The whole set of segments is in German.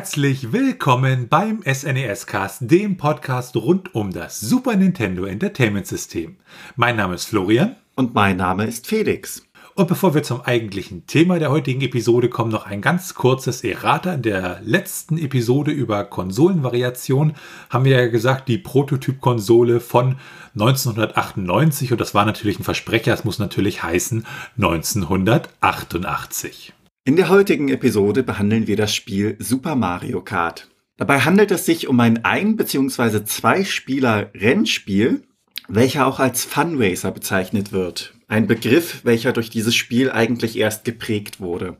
Herzlich willkommen beim SNES Cast, dem Podcast rund um das Super Nintendo Entertainment System. Mein Name ist Florian. Und mein Name ist Felix. Und bevor wir zum eigentlichen Thema der heutigen Episode kommen, noch ein ganz kurzes Errata. In der letzten Episode über Konsolenvariation haben wir ja gesagt, die Prototyp-Konsole von 1998 und das war natürlich ein Versprecher, es muss natürlich heißen 1988. In der heutigen Episode behandeln wir das Spiel Super Mario Kart. Dabei handelt es sich um ein ein- bzw. zwei-Spieler-Rennspiel, welcher auch als Funracer bezeichnet wird. Ein Begriff, welcher durch dieses Spiel eigentlich erst geprägt wurde.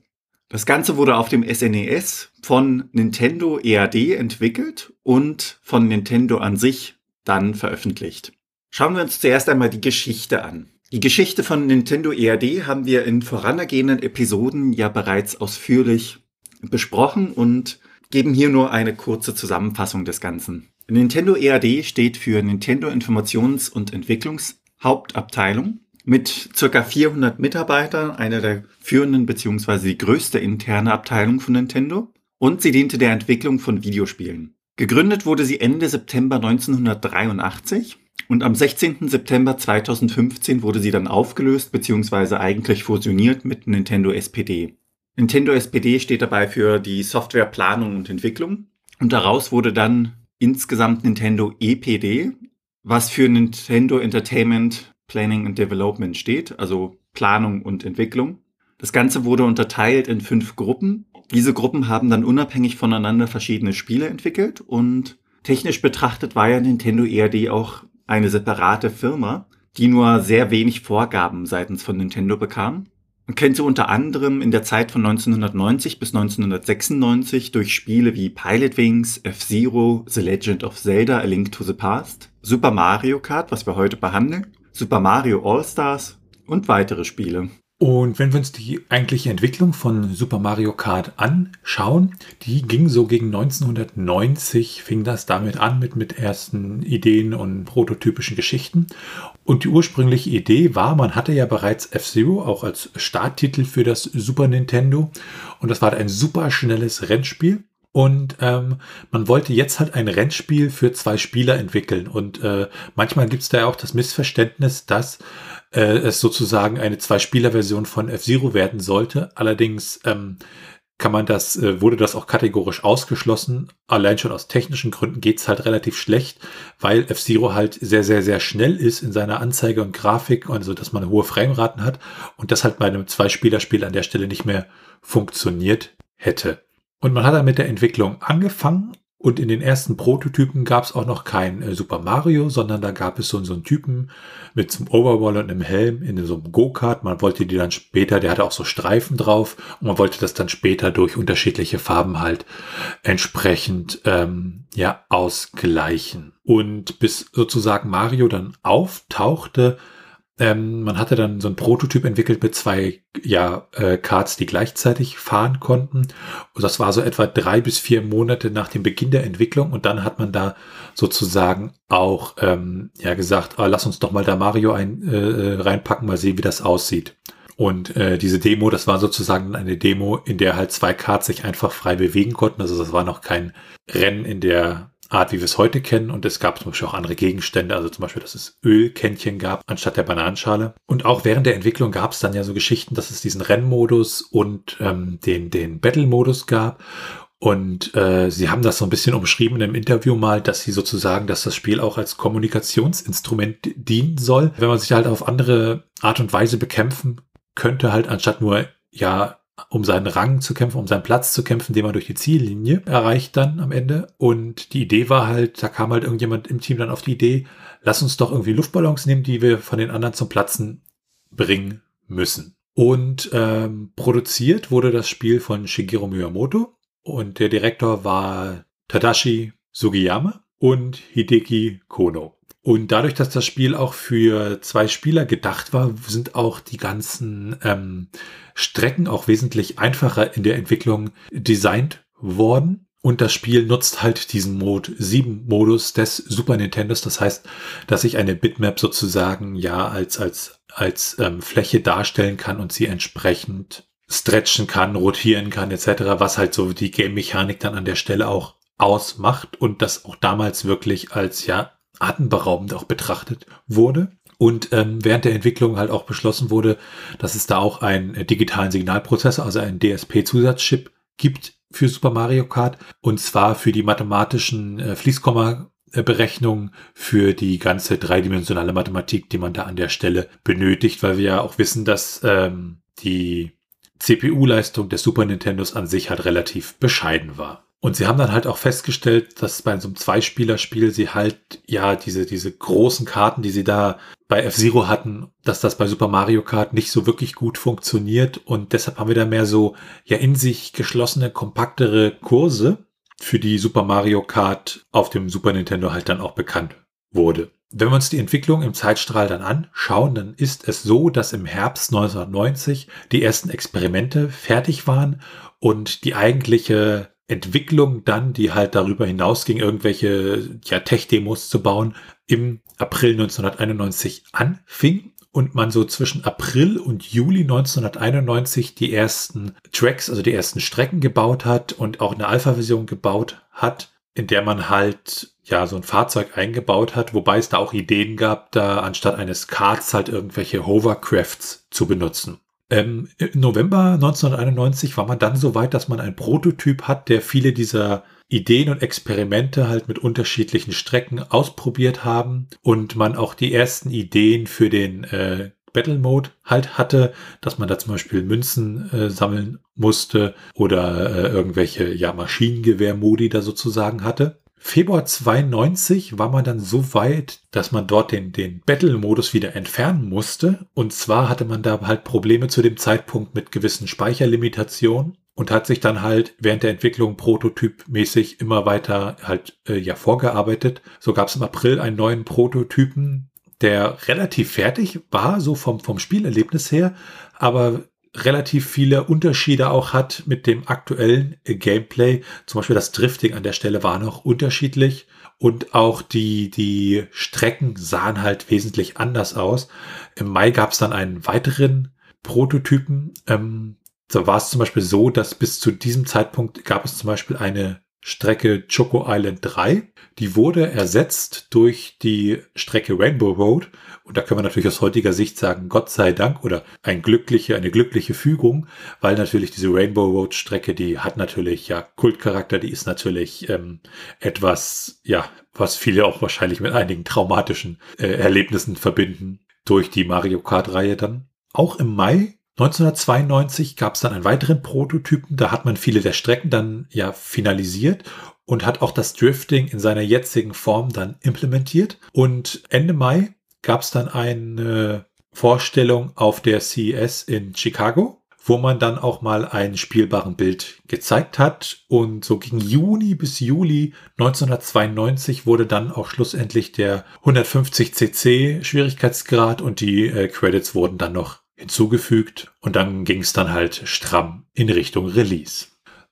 Das Ganze wurde auf dem SNES e von Nintendo EAD entwickelt und von Nintendo an sich dann veröffentlicht. Schauen wir uns zuerst einmal die Geschichte an. Die Geschichte von Nintendo EAD haben wir in vorangehenden Episoden ja bereits ausführlich besprochen und geben hier nur eine kurze Zusammenfassung des Ganzen. Nintendo EAD steht für Nintendo Informations- und Entwicklungshauptabteilung mit circa 400 Mitarbeitern, einer der führenden bzw. die größte interne Abteilung von Nintendo und sie diente der Entwicklung von Videospielen. Gegründet wurde sie Ende September 1983 und am 16. September 2015 wurde sie dann aufgelöst bzw. eigentlich fusioniert mit Nintendo SPD. Nintendo SPD steht dabei für die Softwareplanung und Entwicklung und daraus wurde dann insgesamt Nintendo EPD, was für Nintendo Entertainment Planning and Development steht, also Planung und Entwicklung. Das Ganze wurde unterteilt in fünf Gruppen. Diese Gruppen haben dann unabhängig voneinander verschiedene Spiele entwickelt und technisch betrachtet war ja Nintendo ERD auch eine separate Firma, die nur sehr wenig Vorgaben seitens von Nintendo bekam. Man kennt sie unter anderem in der Zeit von 1990 bis 1996 durch Spiele wie Pilot Wings, F-Zero, The Legend of Zelda, A Link to the Past, Super Mario Kart, was wir heute behandeln, Super Mario All-Stars und weitere Spiele. Und wenn wir uns die eigentliche Entwicklung von Super Mario Kart anschauen, die ging so gegen 1990, fing das damit an mit, mit ersten Ideen und prototypischen Geschichten. Und die ursprüngliche Idee war, man hatte ja bereits F-Zero auch als Starttitel für das Super Nintendo. Und das war ein super schnelles Rennspiel. Und ähm, man wollte jetzt halt ein Rennspiel für zwei Spieler entwickeln. Und äh, manchmal gibt es da ja auch das Missverständnis, dass äh, es sozusagen eine Zwei-Spieler-Version von F-Zero werden sollte. Allerdings ähm, kann man das, äh, wurde das auch kategorisch ausgeschlossen. Allein schon aus technischen Gründen geht's halt relativ schlecht, weil F-Zero halt sehr, sehr, sehr schnell ist in seiner Anzeige und Grafik, also dass man hohe Frameraten hat und das halt bei einem Zwei-Spieler-Spiel an der Stelle nicht mehr funktioniert hätte. Und man hat dann mit der Entwicklung angefangen und in den ersten Prototypen gab es auch noch kein äh, Super Mario, sondern da gab es so, so einen Typen mit so einem Overwall und einem Helm in so einem Go-Kart. Man wollte die dann später, der hatte auch so Streifen drauf und man wollte das dann später durch unterschiedliche Farben halt entsprechend ähm, ja ausgleichen. Und bis sozusagen Mario dann auftauchte, ähm, man hatte dann so ein Prototyp entwickelt mit zwei ja, äh, Cards, die gleichzeitig fahren konnten. Und das war so etwa drei bis vier Monate nach dem Beginn der Entwicklung. Und dann hat man da sozusagen auch ähm, ja gesagt, ah, lass uns doch mal da Mario ein, äh, äh, reinpacken, mal sehen, wie das aussieht. Und äh, diese Demo, das war sozusagen eine Demo, in der halt zwei Cards sich einfach frei bewegen konnten. Also das war noch kein Rennen in der Art, wie wir es heute kennen. Und es gab zum Beispiel auch andere Gegenstände, also zum Beispiel, dass es Ölkännchen gab anstatt der Bananenschale. Und auch während der Entwicklung gab es dann ja so Geschichten, dass es diesen Rennmodus und ähm, den, den Battle-Modus gab. Und äh, sie haben das so ein bisschen umschrieben im Interview mal, dass sie sozusagen, dass das Spiel auch als Kommunikationsinstrument dienen soll, wenn man sich halt auf andere Art und Weise bekämpfen könnte, halt anstatt nur ja um seinen Rang zu kämpfen, um seinen Platz zu kämpfen, den man durch die Ziellinie erreicht dann am Ende. Und die Idee war halt, da kam halt irgendjemand im Team dann auf die Idee, lass uns doch irgendwie Luftballons nehmen, die wir von den anderen zum Platzen bringen müssen. Und ähm, produziert wurde das Spiel von Shigeru Miyamoto und der Direktor war Tadashi Sugiyama und Hideki Kono. Und dadurch, dass das Spiel auch für zwei Spieler gedacht war, sind auch die ganzen ähm, Strecken auch wesentlich einfacher in der Entwicklung designt worden. Und das Spiel nutzt halt diesen Mode 7 Modus des Super Nintendos. Das heißt, dass ich eine Bitmap sozusagen ja als, als, als ähm, Fläche darstellen kann und sie entsprechend stretchen kann, rotieren kann etc., was halt so die Game-Mechanik dann an der Stelle auch ausmacht und das auch damals wirklich als ja atemberaubend auch betrachtet wurde. Und ähm, während der Entwicklung halt auch beschlossen wurde, dass es da auch einen äh, digitalen Signalprozessor, also einen DSP-Zusatzchip gibt für Super Mario Kart. Und zwar für die mathematischen äh, Fließkomma-Berechnungen, für die ganze dreidimensionale Mathematik, die man da an der Stelle benötigt, weil wir ja auch wissen, dass ähm, die CPU-Leistung des Super Nintendos an sich halt relativ bescheiden war. Und sie haben dann halt auch festgestellt, dass bei so einem Zweispielerspiel sie halt, ja, diese, diese großen Karten, die sie da bei F-Zero hatten, dass das bei Super Mario Kart nicht so wirklich gut funktioniert. Und deshalb haben wir da mehr so, ja, in sich geschlossene, kompaktere Kurse, für die Super Mario Kart auf dem Super Nintendo halt dann auch bekannt wurde. Wenn wir uns die Entwicklung im Zeitstrahl dann anschauen, dann ist es so, dass im Herbst 1990 die ersten Experimente fertig waren und die eigentliche Entwicklung dann, die halt darüber hinausging, irgendwelche ja, Tech-Demos zu bauen, im April 1991 anfing und man so zwischen April und Juli 1991 die ersten Tracks, also die ersten Strecken gebaut hat und auch eine Alpha-Version gebaut hat, in der man halt ja so ein Fahrzeug eingebaut hat, wobei es da auch Ideen gab, da anstatt eines Karts halt irgendwelche Hovercrafts zu benutzen. Ähm, Im November 1991 war man dann so weit, dass man einen Prototyp hat, der viele dieser Ideen und Experimente halt mit unterschiedlichen Strecken ausprobiert haben und man auch die ersten Ideen für den äh, Battle Mode halt hatte, dass man da zum Beispiel Münzen äh, sammeln musste oder äh, irgendwelche ja Maschinengewehr-Modi da sozusagen hatte. Februar 92 war man dann so weit, dass man dort den, den Battle-Modus wieder entfernen musste. Und zwar hatte man da halt Probleme zu dem Zeitpunkt mit gewissen Speicherlimitationen und hat sich dann halt während der Entwicklung prototypmäßig immer weiter halt äh, ja vorgearbeitet. So gab es im April einen neuen Prototypen, der relativ fertig war, so vom, vom Spielerlebnis her, aber relativ viele Unterschiede auch hat mit dem aktuellen Gameplay. Zum Beispiel das Drifting an der Stelle war noch unterschiedlich und auch die, die Strecken sahen halt wesentlich anders aus. Im Mai gab es dann einen weiteren Prototypen. Ähm, da war es zum Beispiel so, dass bis zu diesem Zeitpunkt gab es zum Beispiel eine Strecke Choco Island 3. Die wurde ersetzt durch die Strecke Rainbow Road. Und da können wir natürlich aus heutiger Sicht sagen, Gott sei Dank oder ein glückliche, eine glückliche Fügung, weil natürlich diese Rainbow Road Strecke, die hat natürlich ja Kultcharakter, die ist natürlich ähm, etwas, ja, was viele auch wahrscheinlich mit einigen traumatischen äh, Erlebnissen verbinden durch die Mario Kart Reihe dann. Auch im Mai 1992 gab es dann einen weiteren Prototypen, da hat man viele der Strecken dann ja finalisiert und hat auch das Drifting in seiner jetzigen Form dann implementiert. Und Ende Mai gab es dann eine Vorstellung auf der CES in Chicago, wo man dann auch mal ein spielbaren Bild gezeigt hat. Und so gegen Juni bis Juli 1992 wurde dann auch schlussendlich der 150 cc Schwierigkeitsgrad und die äh, Credits wurden dann noch hinzugefügt und dann ging es dann halt stramm in Richtung Release.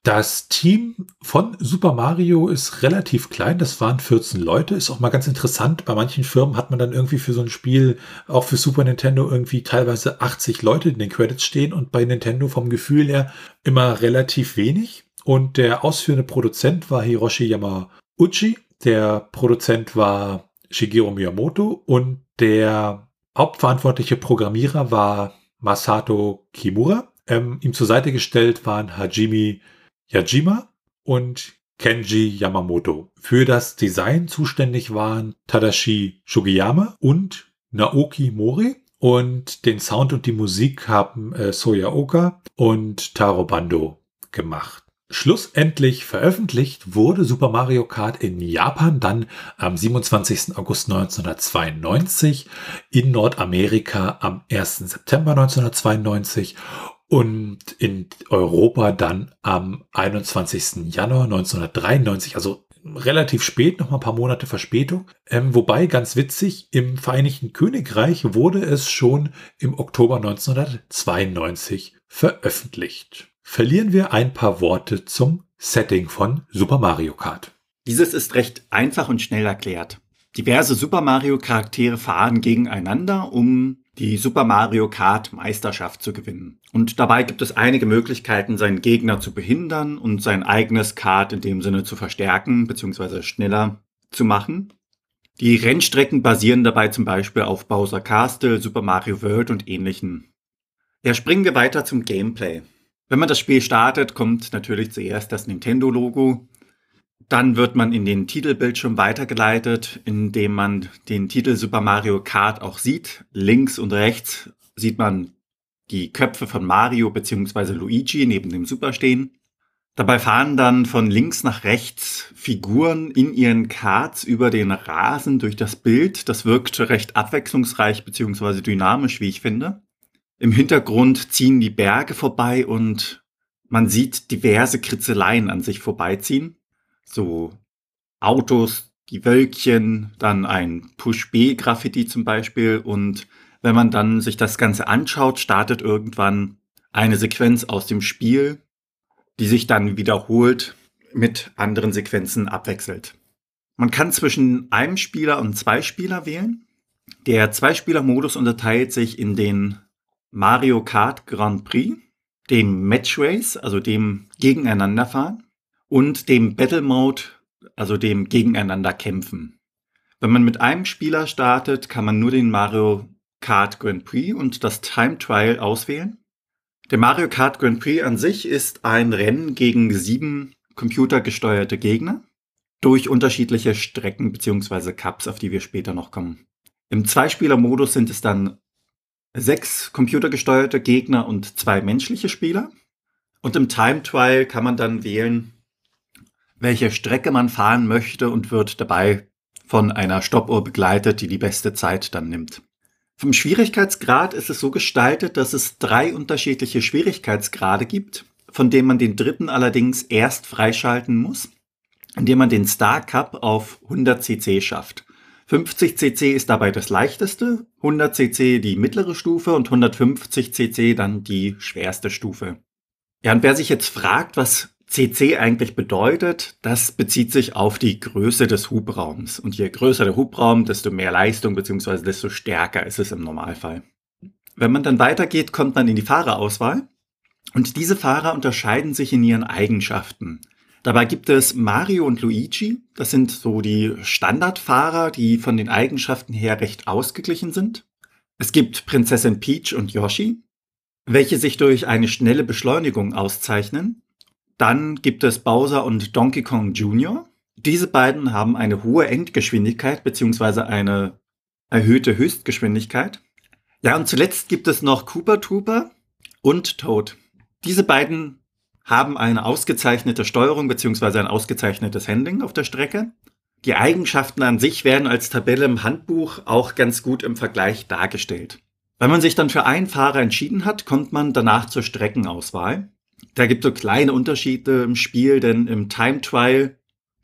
Das Team von Super Mario ist relativ klein, das waren 14 Leute, ist auch mal ganz interessant. Bei manchen Firmen hat man dann irgendwie für so ein Spiel, auch für Super Nintendo, irgendwie teilweise 80 Leute in den Credits stehen und bei Nintendo vom Gefühl her immer relativ wenig. Und der ausführende Produzent war Hiroshi Yamauchi, der Produzent war Shigeru Miyamoto und der hauptverantwortliche Programmierer war Masato Kimura. Ähm, ihm zur Seite gestellt waren Hajime Yajima und Kenji Yamamoto. Für das Design zuständig waren Tadashi Shugiyama und Naoki Mori. Und den Sound und die Musik haben äh, Soya Oka und Taro Bando gemacht. Schlussendlich veröffentlicht wurde Super Mario Kart in Japan dann am 27. August 1992, in Nordamerika am 1. September 1992 und in Europa dann am 21. Januar 1993, also relativ spät, noch mal ein paar Monate Verspätung. Ähm, wobei, ganz witzig, im Vereinigten Königreich wurde es schon im Oktober 1992 veröffentlicht verlieren wir ein paar Worte zum Setting von Super Mario Kart. Dieses ist recht einfach und schnell erklärt. Diverse Super Mario Charaktere fahren gegeneinander, um die Super Mario Kart Meisterschaft zu gewinnen. Und dabei gibt es einige Möglichkeiten, seinen Gegner zu behindern und sein eigenes Kart in dem Sinne zu verstärken bzw. schneller zu machen. Die Rennstrecken basieren dabei zum Beispiel auf Bowser Castle, Super Mario World und ähnlichen. Ja, springen wir weiter zum Gameplay. Wenn man das Spiel startet, kommt natürlich zuerst das Nintendo-Logo. Dann wird man in den Titelbildschirm weitergeleitet, indem man den Titel Super Mario Kart auch sieht. Links und rechts sieht man die Köpfe von Mario bzw. Luigi neben dem Super stehen. Dabei fahren dann von links nach rechts Figuren in ihren Karts über den Rasen durch das Bild. Das wirkt recht abwechslungsreich bzw. dynamisch, wie ich finde. Im Hintergrund ziehen die Berge vorbei und man sieht diverse Kritzeleien an sich vorbeiziehen. So Autos, die Wölkchen, dann ein Push-B-Graffiti zum Beispiel. Und wenn man dann sich das Ganze anschaut, startet irgendwann eine Sequenz aus dem Spiel, die sich dann wiederholt mit anderen Sequenzen abwechselt. Man kann zwischen einem Spieler und zwei Spieler wählen. Der Zweispieler-Modus unterteilt sich in den Mario Kart Grand Prix, dem Match Race, also dem Gegeneinanderfahren, und dem Battle Mode, also dem Gegeneinander kämpfen. Wenn man mit einem Spieler startet, kann man nur den Mario Kart Grand Prix und das Time Trial auswählen. Der Mario Kart Grand Prix an sich ist ein Rennen gegen sieben computergesteuerte Gegner durch unterschiedliche Strecken bzw. Cups, auf die wir später noch kommen. Im Zweispieler-Modus sind es dann sechs computergesteuerte Gegner und zwei menschliche Spieler. Und im Time Trial kann man dann wählen, welche Strecke man fahren möchte und wird dabei von einer Stoppuhr begleitet, die die beste Zeit dann nimmt. Vom Schwierigkeitsgrad ist es so gestaltet, dass es drei unterschiedliche Schwierigkeitsgrade gibt, von denen man den dritten allerdings erst freischalten muss, indem man den Star Cup auf 100 cc schafft. 50 cc ist dabei das leichteste, 100 cc die mittlere Stufe und 150 cc dann die schwerste Stufe. Ja, und wer sich jetzt fragt, was CC eigentlich bedeutet, das bezieht sich auf die Größe des Hubraums. Und je größer der Hubraum, desto mehr Leistung bzw. desto stärker ist es im Normalfall. Wenn man dann weitergeht, kommt man in die Fahrerauswahl. Und diese Fahrer unterscheiden sich in ihren Eigenschaften. Dabei gibt es Mario und Luigi. Das sind so die Standardfahrer, die von den Eigenschaften her recht ausgeglichen sind. Es gibt Prinzessin Peach und Yoshi, welche sich durch eine schnelle Beschleunigung auszeichnen. Dann gibt es Bowser und Donkey Kong Jr. Diese beiden haben eine hohe Endgeschwindigkeit bzw. eine erhöhte Höchstgeschwindigkeit. Ja, und zuletzt gibt es noch Cooper Trooper und Toad. Diese beiden haben eine ausgezeichnete Steuerung bzw. ein ausgezeichnetes Handling auf der Strecke. Die Eigenschaften an sich werden als Tabelle im Handbuch auch ganz gut im Vergleich dargestellt. Wenn man sich dann für einen Fahrer entschieden hat, kommt man danach zur Streckenauswahl. Da gibt es so kleine Unterschiede im Spiel, denn im Time Trial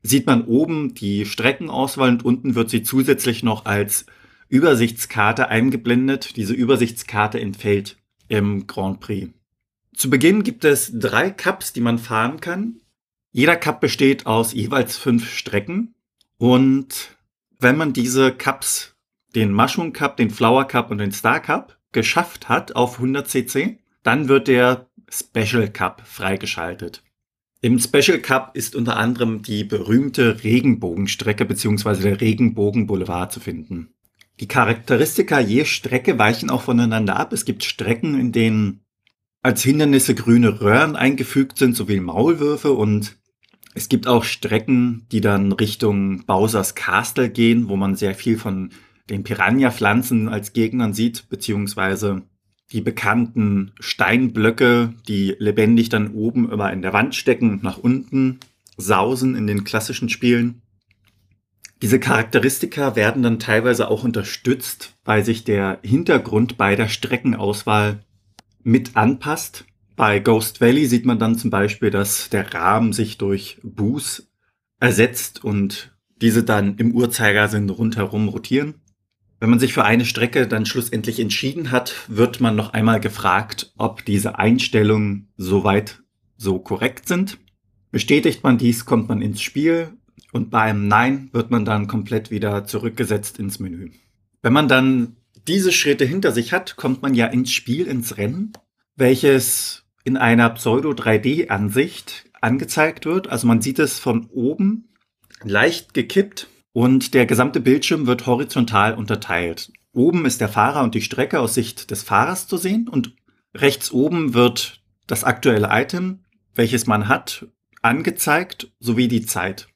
sieht man oben die Streckenauswahl und unten wird sie zusätzlich noch als Übersichtskarte eingeblendet. Diese Übersichtskarte entfällt im Grand Prix. Zu Beginn gibt es drei Cups, die man fahren kann. Jeder Cup besteht aus jeweils fünf Strecken. Und wenn man diese Cups, den Mushroom Cup, den Flower Cup und den Star Cup, geschafft hat auf 100 cc, dann wird der Special Cup freigeschaltet. Im Special Cup ist unter anderem die berühmte Regenbogenstrecke bzw. der Regenbogenboulevard zu finden. Die Charakteristika je Strecke weichen auch voneinander ab. Es gibt Strecken, in denen als Hindernisse grüne Röhren eingefügt sind, sowie Maulwürfe und es gibt auch Strecken, die dann Richtung Bowsers Castle gehen, wo man sehr viel von den Piranha-Pflanzen als Gegnern sieht, beziehungsweise die bekannten Steinblöcke, die lebendig dann oben immer in der Wand stecken und nach unten sausen in den klassischen Spielen. Diese Charakteristika werden dann teilweise auch unterstützt, weil sich der Hintergrund bei der Streckenauswahl mit anpasst. Bei Ghost Valley sieht man dann zum Beispiel, dass der Rahmen sich durch Boos ersetzt und diese dann im Uhrzeigersinn rundherum rotieren. Wenn man sich für eine Strecke dann schlussendlich entschieden hat, wird man noch einmal gefragt, ob diese Einstellungen soweit so korrekt sind. Bestätigt man dies, kommt man ins Spiel und bei einem Nein wird man dann komplett wieder zurückgesetzt ins Menü. Wenn man dann diese Schritte hinter sich hat, kommt man ja ins Spiel, ins Rennen, welches in einer Pseudo-3D-Ansicht angezeigt wird. Also man sieht es von oben leicht gekippt und der gesamte Bildschirm wird horizontal unterteilt. Oben ist der Fahrer und die Strecke aus Sicht des Fahrers zu sehen und rechts oben wird das aktuelle Item, welches man hat, angezeigt, sowie die Zeit.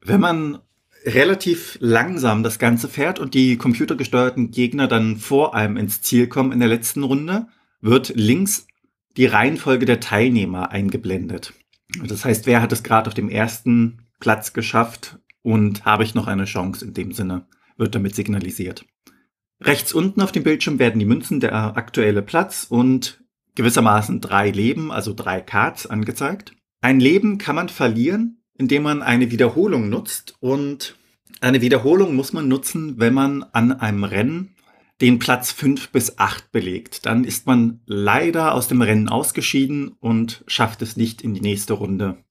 Wenn man relativ langsam das Ganze fährt und die computergesteuerten Gegner dann vor einem ins Ziel kommen in der letzten Runde, wird links die Reihenfolge der Teilnehmer eingeblendet. Das heißt, wer hat es gerade auf dem ersten Platz geschafft und habe ich noch eine Chance in dem Sinne, wird damit signalisiert. Rechts unten auf dem Bildschirm werden die Münzen der aktuelle Platz und gewissermaßen drei Leben, also drei Cards angezeigt. Ein Leben kann man verlieren, indem man eine Wiederholung nutzt und eine Wiederholung muss man nutzen, wenn man an einem Rennen den Platz fünf bis acht belegt. Dann ist man leider aus dem Rennen ausgeschieden und schafft es nicht in die nächste Runde.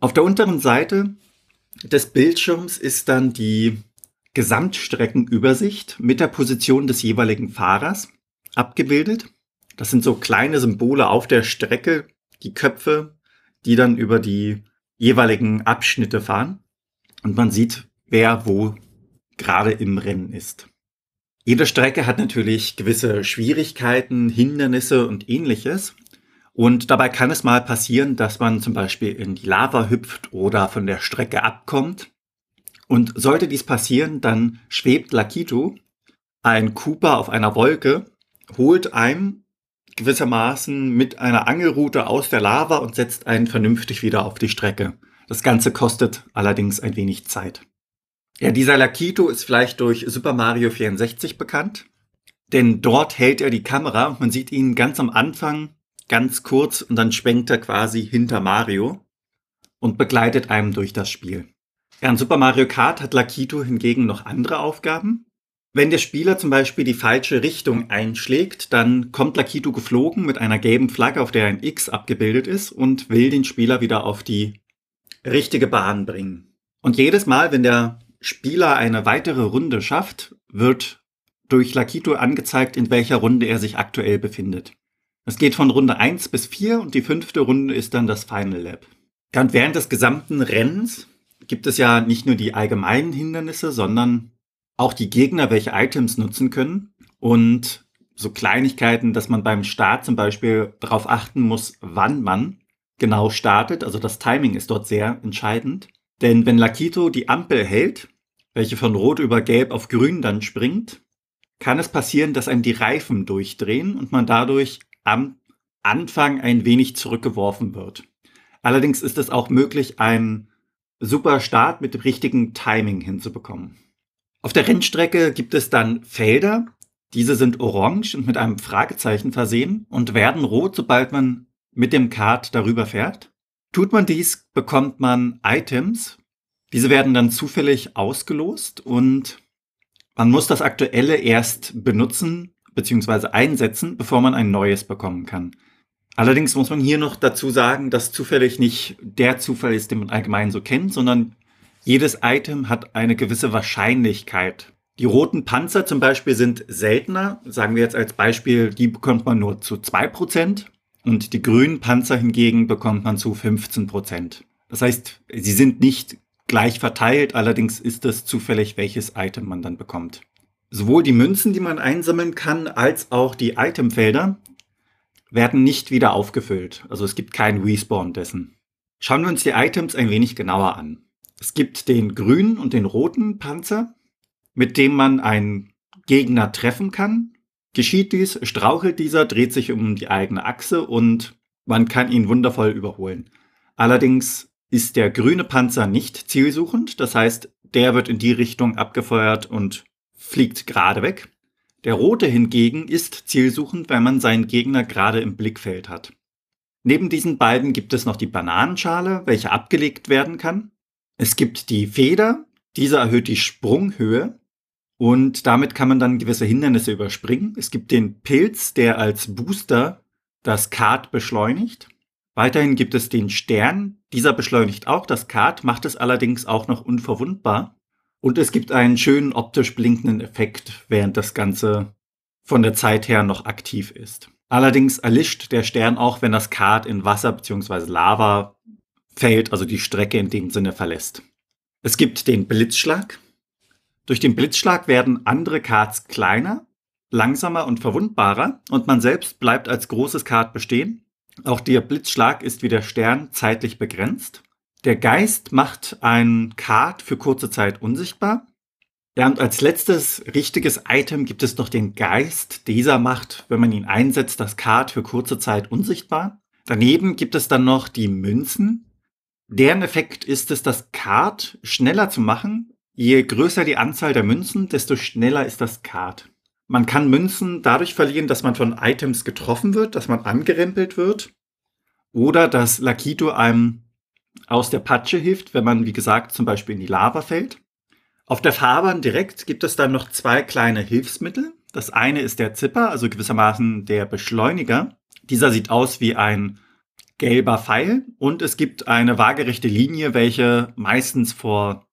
Auf der unteren Seite des Bildschirms ist dann die Gesamtstreckenübersicht mit der Position des jeweiligen Fahrers abgebildet. Das sind so kleine Symbole auf der Strecke, die Köpfe, die dann über die jeweiligen Abschnitte fahren. Und man sieht, wer wo gerade im Rennen ist. Jede Strecke hat natürlich gewisse Schwierigkeiten, Hindernisse und ähnliches. Und dabei kann es mal passieren, dass man zum Beispiel in die Lava hüpft oder von der Strecke abkommt. Und sollte dies passieren, dann schwebt Lakito, ein Cooper auf einer Wolke, holt einem gewissermaßen mit einer Angelrute aus der Lava und setzt einen vernünftig wieder auf die Strecke. Das Ganze kostet allerdings ein wenig Zeit. Ja, dieser Lakito ist vielleicht durch Super Mario 64 bekannt, denn dort hält er die Kamera und man sieht ihn ganz am Anfang ganz kurz und dann schwenkt er quasi hinter Mario und begleitet einem durch das Spiel. Ja, in Super Mario Kart hat Lakito hingegen noch andere Aufgaben. Wenn der Spieler zum Beispiel die falsche Richtung einschlägt, dann kommt Lakito geflogen mit einer gelben Flagge, auf der ein X abgebildet ist und will den Spieler wieder auf die richtige Bahn bringen. Und jedes Mal, wenn der Spieler eine weitere Runde schafft, wird durch Lakito angezeigt, in welcher Runde er sich aktuell befindet. Es geht von Runde 1 bis 4 und die fünfte Runde ist dann das Final Lab. Und während des gesamten Rennens gibt es ja nicht nur die allgemeinen Hindernisse, sondern auch die Gegner welche Items nutzen können und so Kleinigkeiten, dass man beim Start zum Beispiel darauf achten muss, wann man genau startet. Also das Timing ist dort sehr entscheidend. Denn wenn Lakito die Ampel hält, welche von Rot über Gelb auf Grün dann springt, kann es passieren, dass einem die Reifen durchdrehen und man dadurch am Anfang ein wenig zurückgeworfen wird. Allerdings ist es auch möglich, einen super Start mit dem richtigen Timing hinzubekommen. Auf der Rennstrecke gibt es dann Felder. Diese sind orange und mit einem Fragezeichen versehen und werden rot, sobald man mit dem Kart darüber fährt. Tut man dies, bekommt man Items. Diese werden dann zufällig ausgelost und man muss das aktuelle erst benutzen bzw. einsetzen, bevor man ein neues bekommen kann. Allerdings muss man hier noch dazu sagen, dass zufällig nicht der Zufall ist, den man allgemein so kennt, sondern jedes Item hat eine gewisse Wahrscheinlichkeit. Die roten Panzer zum Beispiel sind seltener. Sagen wir jetzt als Beispiel, die bekommt man nur zu 2%. Und die grünen Panzer hingegen bekommt man zu 15%. Das heißt, sie sind nicht gleich verteilt, allerdings ist es zufällig, welches Item man dann bekommt. Sowohl die Münzen, die man einsammeln kann, als auch die Itemfelder werden nicht wieder aufgefüllt. Also es gibt keinen Respawn dessen. Schauen wir uns die Items ein wenig genauer an. Es gibt den grünen und den roten Panzer, mit dem man einen Gegner treffen kann. Geschieht dies, strauchelt dieser, dreht sich um die eigene Achse und man kann ihn wundervoll überholen. Allerdings ist der grüne Panzer nicht zielsuchend, das heißt, der wird in die Richtung abgefeuert und fliegt gerade weg. Der rote hingegen ist zielsuchend, weil man seinen Gegner gerade im Blickfeld hat. Neben diesen beiden gibt es noch die Bananenschale, welche abgelegt werden kann. Es gibt die Feder, diese erhöht die Sprunghöhe und damit kann man dann gewisse Hindernisse überspringen. Es gibt den Pilz, der als Booster das Kart beschleunigt. Weiterhin gibt es den Stern, dieser beschleunigt auch das Kart, macht es allerdings auch noch unverwundbar. Und es gibt einen schönen optisch blinkenden Effekt, während das Ganze von der Zeit her noch aktiv ist. Allerdings erlischt der Stern auch, wenn das Kart in Wasser bzw. Lava fällt, also die Strecke in dem Sinne verlässt. Es gibt den Blitzschlag. Durch den Blitzschlag werden andere Karts kleiner, langsamer und verwundbarer und man selbst bleibt als großes Kart bestehen. Auch der Blitzschlag ist wie der Stern zeitlich begrenzt. Der Geist macht ein Kart für kurze Zeit unsichtbar. Ja, und als letztes richtiges Item gibt es noch den Geist. Dieser macht, wenn man ihn einsetzt, das Kart für kurze Zeit unsichtbar. Daneben gibt es dann noch die Münzen. Deren Effekt ist es, das Kart schneller zu machen. Je größer die Anzahl der Münzen, desto schneller ist das Kart. Man kann Münzen dadurch verlieren, dass man von Items getroffen wird, dass man angerempelt wird. Oder dass Lakito einem aus der Patsche hilft, wenn man, wie gesagt, zum Beispiel in die Lava fällt. Auf der Fahrbahn direkt gibt es dann noch zwei kleine Hilfsmittel. Das eine ist der Zipper, also gewissermaßen der Beschleuniger. Dieser sieht aus wie ein gelber Pfeil und es gibt eine waagerechte Linie, welche meistens vor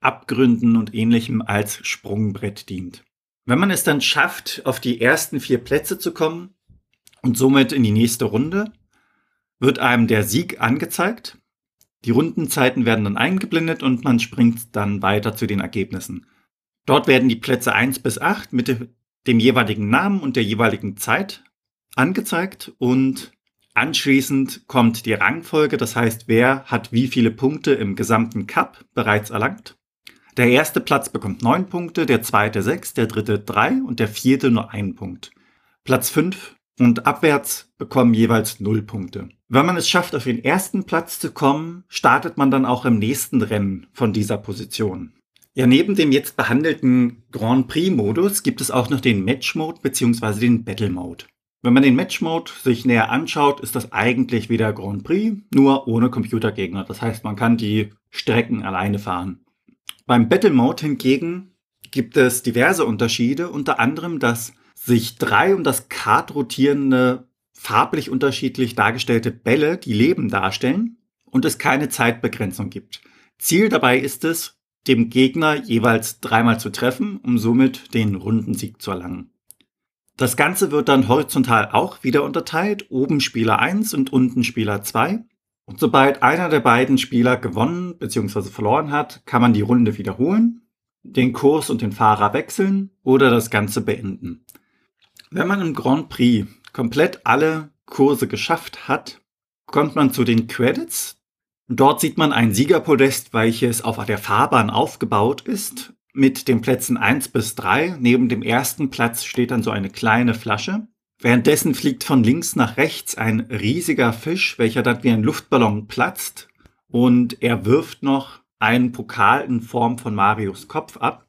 Abgründen und ähnlichem als Sprungbrett dient. Wenn man es dann schafft, auf die ersten vier Plätze zu kommen und somit in die nächste Runde, wird einem der Sieg angezeigt. Die Rundenzeiten werden dann eingeblendet und man springt dann weiter zu den Ergebnissen. Dort werden die Plätze 1 bis 8 mit dem jeweiligen Namen und der jeweiligen Zeit angezeigt und anschließend kommt die Rangfolge, das heißt, wer hat wie viele Punkte im gesamten Cup bereits erlangt. Der erste Platz bekommt 9 Punkte, der zweite 6, der dritte 3 und der vierte nur 1 Punkt. Platz 5 und abwärts bekommen jeweils 0 Punkte. Wenn man es schafft, auf den ersten Platz zu kommen, startet man dann auch im nächsten Rennen von dieser Position. Ja, neben dem jetzt behandelten Grand Prix-Modus gibt es auch noch den Match-Mode bzw. den Battle-Mode. Wenn man den Match-Mode sich näher anschaut, ist das eigentlich wie der Grand Prix, nur ohne Computergegner. Das heißt, man kann die Strecken alleine fahren. Beim Battle-Mode hingegen gibt es diverse Unterschiede, unter anderem, dass sich drei um das Kart rotierende farblich unterschiedlich dargestellte Bälle die Leben darstellen und es keine Zeitbegrenzung gibt. Ziel dabei ist es, dem Gegner jeweils dreimal zu treffen, um somit den Rundensieg zu erlangen. Das Ganze wird dann horizontal auch wieder unterteilt, oben Spieler 1 und unten Spieler 2. Und sobald einer der beiden Spieler gewonnen bzw. verloren hat, kann man die Runde wiederholen, den Kurs und den Fahrer wechseln oder das Ganze beenden. Wenn man im Grand Prix komplett alle Kurse geschafft hat, kommt man zu den Credits. Dort sieht man ein Siegerpodest, welches auf der Fahrbahn aufgebaut ist, mit den Plätzen 1 bis 3. Neben dem ersten Platz steht dann so eine kleine Flasche. Währenddessen fliegt von links nach rechts ein riesiger Fisch, welcher dann wie ein Luftballon platzt und er wirft noch einen Pokal in Form von Marios Kopf ab.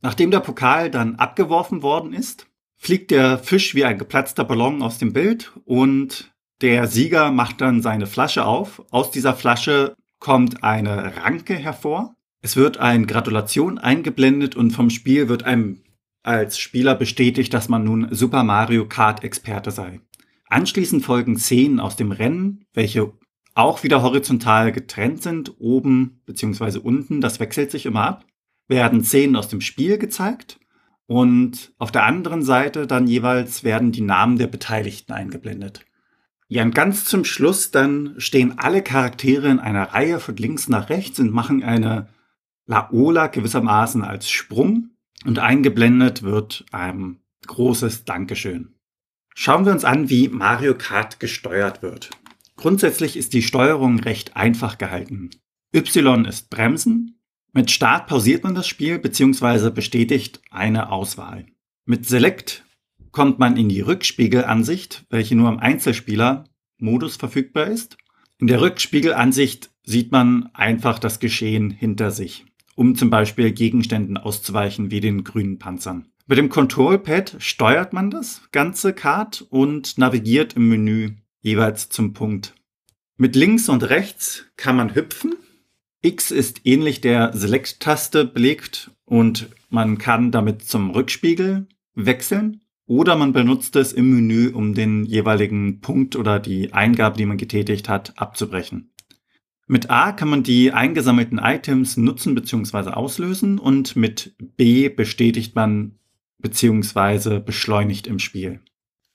Nachdem der Pokal dann abgeworfen worden ist, fliegt der Fisch wie ein geplatzter Ballon aus dem Bild und der Sieger macht dann seine Flasche auf. Aus dieser Flasche kommt eine Ranke hervor. Es wird eine Gratulation eingeblendet und vom Spiel wird einem als Spieler bestätigt, dass man nun Super Mario Kart Experte sei. Anschließend folgen Szenen aus dem Rennen, welche auch wieder horizontal getrennt sind, oben bzw. unten, das wechselt sich immer ab, werden Szenen aus dem Spiel gezeigt und auf der anderen Seite dann jeweils werden die Namen der Beteiligten eingeblendet. Ja, und ganz zum Schluss dann stehen alle Charaktere in einer Reihe von links nach rechts und machen eine Laola gewissermaßen als Sprung und eingeblendet wird ein großes Dankeschön. Schauen wir uns an, wie Mario Kart gesteuert wird. Grundsätzlich ist die Steuerung recht einfach gehalten. Y ist Bremsen, mit Start pausiert man das Spiel bzw. bestätigt eine Auswahl. Mit Select kommt man in die Rückspiegelansicht, welche nur im Einzelspieler-Modus verfügbar ist. In der Rückspiegelansicht sieht man einfach das Geschehen hinter sich, um zum Beispiel Gegenständen auszuweichen wie den grünen Panzern. Mit dem Control-Pad steuert man das ganze Kart und navigiert im Menü jeweils zum Punkt. Mit links und rechts kann man hüpfen X ist ähnlich der Select-Taste belegt und man kann damit zum Rückspiegel wechseln oder man benutzt es im Menü, um den jeweiligen Punkt oder die Eingabe, die man getätigt hat, abzubrechen. Mit A kann man die eingesammelten Items nutzen bzw. auslösen und mit B bestätigt man beziehungsweise beschleunigt im Spiel.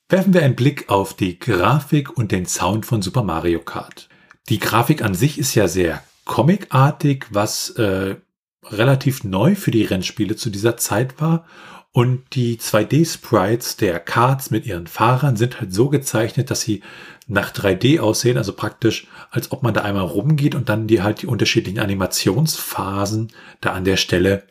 Werfen wir einen Blick auf die Grafik und den Sound von Super Mario Kart. Die Grafik an sich ist ja sehr comicartig, was äh, relativ neu für die Rennspiele zu dieser Zeit war. Und die 2D-Sprites der Karts mit ihren Fahrern sind halt so gezeichnet, dass sie nach 3D aussehen, also praktisch, als ob man da einmal rumgeht und dann die halt die unterschiedlichen Animationsphasen da an der Stelle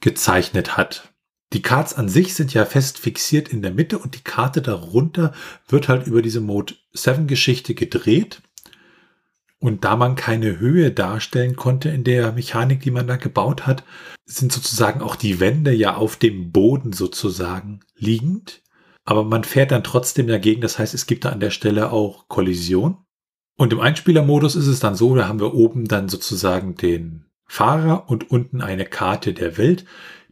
gezeichnet hat. Die Karts an sich sind ja fest fixiert in der Mitte und die Karte darunter wird halt über diese Mode 7 Geschichte gedreht und da man keine Höhe darstellen konnte in der Mechanik, die man da gebaut hat, sind sozusagen auch die Wände ja auf dem Boden sozusagen liegend. Aber man fährt dann trotzdem dagegen. Das heißt, es gibt da an der Stelle auch Kollision. Und im Einspielermodus ist es dann so, da haben wir oben dann sozusagen den Fahrer und unten eine Karte der Welt,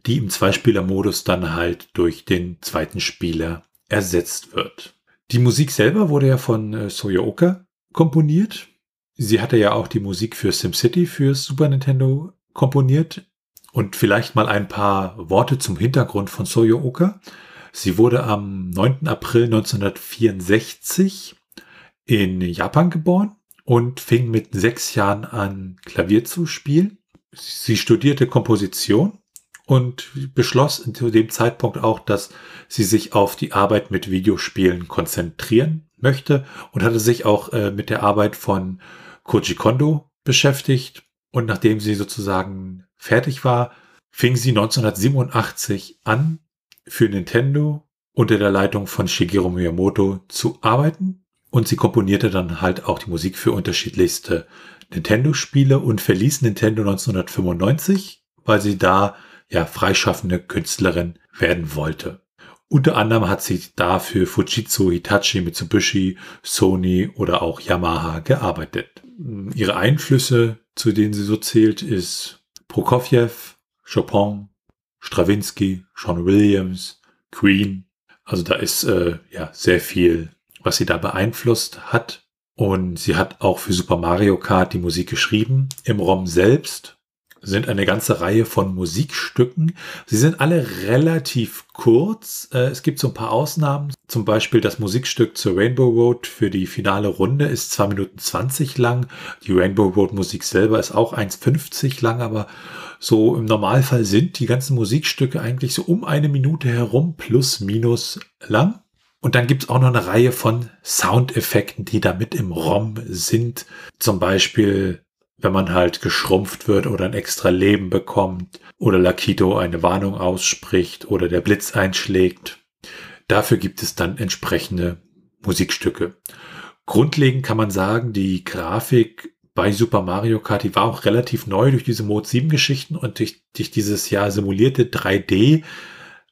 die im Zweispielermodus dann halt durch den zweiten Spieler ersetzt wird. Die Musik selber wurde ja von äh, Soyooka komponiert. Sie hatte ja auch die Musik für SimCity für Super Nintendo komponiert. Und vielleicht mal ein paar Worte zum Hintergrund von Soyo Oka. Sie wurde am 9. April 1964 in Japan geboren und fing mit sechs Jahren an, Klavier zu spielen. Sie studierte Komposition und beschloss zu dem Zeitpunkt auch, dass sie sich auf die Arbeit mit Videospielen konzentrieren möchte und hatte sich auch äh, mit der Arbeit von Koji Kondo beschäftigt und nachdem sie sozusagen fertig war, fing sie 1987 an, für Nintendo unter der Leitung von Shigeru Miyamoto zu arbeiten und sie komponierte dann halt auch die Musik für unterschiedlichste Nintendo-Spiele und verließ Nintendo 1995, weil sie da ja freischaffende Künstlerin werden wollte. Unter anderem hat sie dafür Fujitsu, Hitachi, Mitsubishi, Sony oder auch Yamaha gearbeitet. Ihre Einflüsse, zu denen sie so zählt, ist Prokofjew, Chopin, Stravinsky, Sean Williams, Queen. Also da ist äh, ja sehr viel, was sie da beeinflusst hat. Und sie hat auch für Super Mario Kart die Musik geschrieben. Im ROM selbst sind eine ganze Reihe von Musikstücken. Sie sind alle relativ kurz. Äh, es gibt so ein paar Ausnahmen. Zum Beispiel das Musikstück zur Rainbow Road für die finale Runde ist 2 Minuten 20 lang. Die Rainbow Road Musik selber ist auch 1,50 lang, aber so im Normalfall sind die ganzen Musikstücke eigentlich so um eine Minute herum plus minus lang. Und dann gibt es auch noch eine Reihe von Soundeffekten, die da mit im ROM sind. Zum Beispiel wenn man halt geschrumpft wird oder ein extra Leben bekommt oder Lakito eine Warnung ausspricht oder der Blitz einschlägt. Dafür gibt es dann entsprechende Musikstücke. Grundlegend kann man sagen, die Grafik bei Super Mario Kart, die war auch relativ neu durch diese Mode 7 Geschichten und durch, durch dieses Jahr simulierte 3D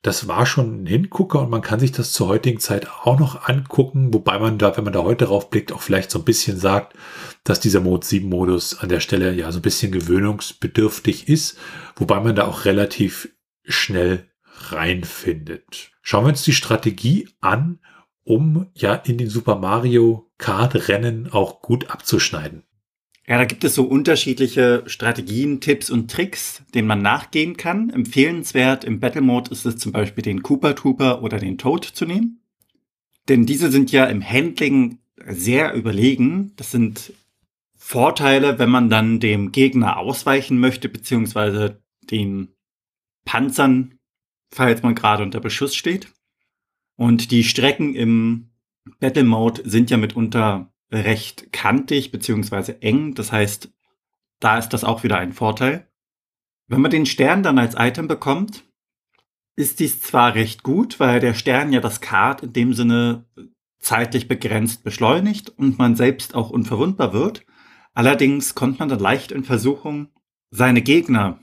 das war schon ein Hingucker und man kann sich das zur heutigen Zeit auch noch angucken, wobei man da, wenn man da heute drauf blickt, auch vielleicht so ein bisschen sagt, dass dieser Mode 7 Modus an der Stelle ja so ein bisschen gewöhnungsbedürftig ist, wobei man da auch relativ schnell reinfindet. Schauen wir uns die Strategie an, um ja in den Super Mario Kart Rennen auch gut abzuschneiden. Ja, da gibt es so unterschiedliche Strategien, Tipps und Tricks, denen man nachgehen kann. Empfehlenswert im Battle Mode ist es zum Beispiel den Cooper Trooper oder den Toad zu nehmen. Denn diese sind ja im Handling sehr überlegen. Das sind Vorteile, wenn man dann dem Gegner ausweichen möchte, beziehungsweise den Panzern, falls man gerade unter Beschuss steht. Und die Strecken im Battle Mode sind ja mitunter recht kantig beziehungsweise eng. Das heißt, da ist das auch wieder ein Vorteil. Wenn man den Stern dann als Item bekommt, ist dies zwar recht gut, weil der Stern ja das Kart in dem Sinne zeitlich begrenzt beschleunigt und man selbst auch unverwundbar wird. Allerdings kommt man dann leicht in Versuchung, seine Gegner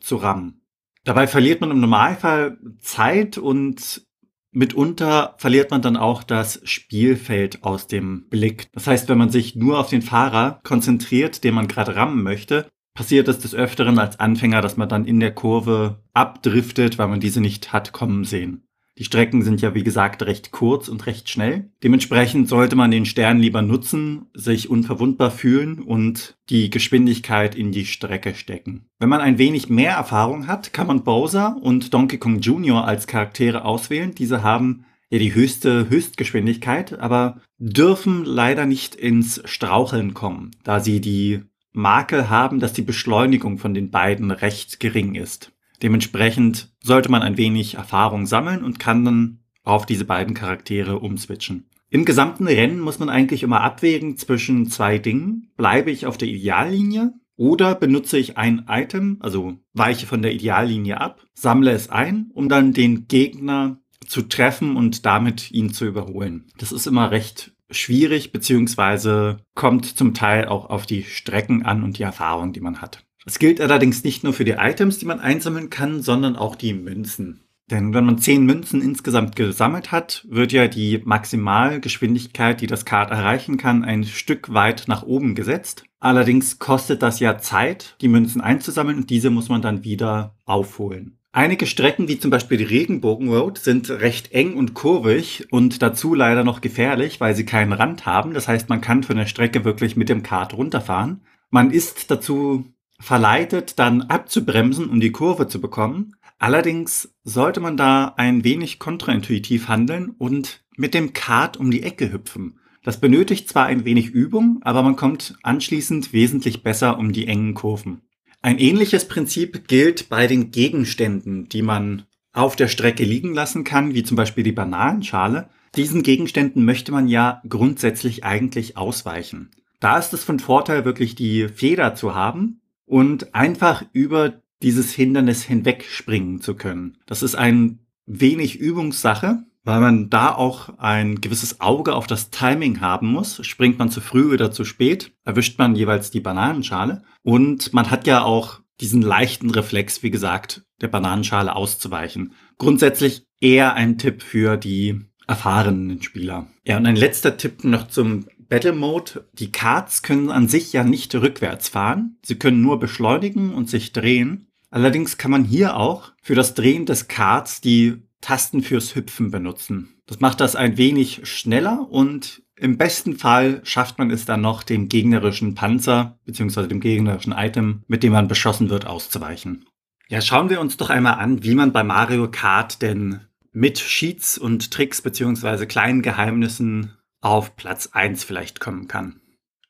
zu rammen. Dabei verliert man im Normalfall Zeit und Mitunter verliert man dann auch das Spielfeld aus dem Blick. Das heißt, wenn man sich nur auf den Fahrer konzentriert, den man gerade rammen möchte, passiert es des Öfteren als Anfänger, dass man dann in der Kurve abdriftet, weil man diese nicht hat kommen sehen. Die Strecken sind ja, wie gesagt, recht kurz und recht schnell. Dementsprechend sollte man den Stern lieber nutzen, sich unverwundbar fühlen und die Geschwindigkeit in die Strecke stecken. Wenn man ein wenig mehr Erfahrung hat, kann man Bowser und Donkey Kong Jr. als Charaktere auswählen. Diese haben ja die höchste Höchstgeschwindigkeit, aber dürfen leider nicht ins Straucheln kommen, da sie die Marke haben, dass die Beschleunigung von den beiden recht gering ist. Dementsprechend sollte man ein wenig Erfahrung sammeln und kann dann auf diese beiden Charaktere umswitchen. Im gesamten Rennen muss man eigentlich immer abwägen zwischen zwei Dingen. Bleibe ich auf der Ideallinie oder benutze ich ein Item, also weiche von der Ideallinie ab, sammle es ein, um dann den Gegner zu treffen und damit ihn zu überholen. Das ist immer recht schwierig, beziehungsweise kommt zum Teil auch auf die Strecken an und die Erfahrung, die man hat. Es gilt allerdings nicht nur für die Items, die man einsammeln kann, sondern auch die Münzen. Denn wenn man zehn Münzen insgesamt gesammelt hat, wird ja die Maximalgeschwindigkeit, die das Kart erreichen kann, ein Stück weit nach oben gesetzt. Allerdings kostet das ja Zeit, die Münzen einzusammeln und diese muss man dann wieder aufholen. Einige Strecken, wie zum Beispiel die Regenbogenroad, sind recht eng und kurvig und dazu leider noch gefährlich, weil sie keinen Rand haben. Das heißt, man kann von der Strecke wirklich mit dem Kart runterfahren. Man ist dazu verleitet, dann abzubremsen, um die Kurve zu bekommen. Allerdings sollte man da ein wenig kontraintuitiv handeln und mit dem Kart um die Ecke hüpfen. Das benötigt zwar ein wenig Übung, aber man kommt anschließend wesentlich besser um die engen Kurven. Ein ähnliches Prinzip gilt bei den Gegenständen, die man auf der Strecke liegen lassen kann, wie zum Beispiel die Bananenschale. Diesen Gegenständen möchte man ja grundsätzlich eigentlich ausweichen. Da ist es von Vorteil, wirklich die Feder zu haben, und einfach über dieses Hindernis hinwegspringen zu können. Das ist ein wenig Übungssache, weil man da auch ein gewisses Auge auf das Timing haben muss. Springt man zu früh oder zu spät, erwischt man jeweils die Bananenschale. Und man hat ja auch diesen leichten Reflex, wie gesagt, der Bananenschale auszuweichen. Grundsätzlich eher ein Tipp für die erfahrenen Spieler. Ja, und ein letzter Tipp noch zum Battle Mode, die Karts können an sich ja nicht rückwärts fahren. Sie können nur beschleunigen und sich drehen. Allerdings kann man hier auch für das Drehen des Karts die Tasten fürs Hüpfen benutzen. Das macht das ein wenig schneller und im besten Fall schafft man es dann noch, dem gegnerischen Panzer bzw. dem gegnerischen Item, mit dem man beschossen wird, auszuweichen. Ja, schauen wir uns doch einmal an, wie man bei Mario Kart denn mit Cheats und Tricks bzw. kleinen Geheimnissen auf Platz 1 vielleicht kommen kann.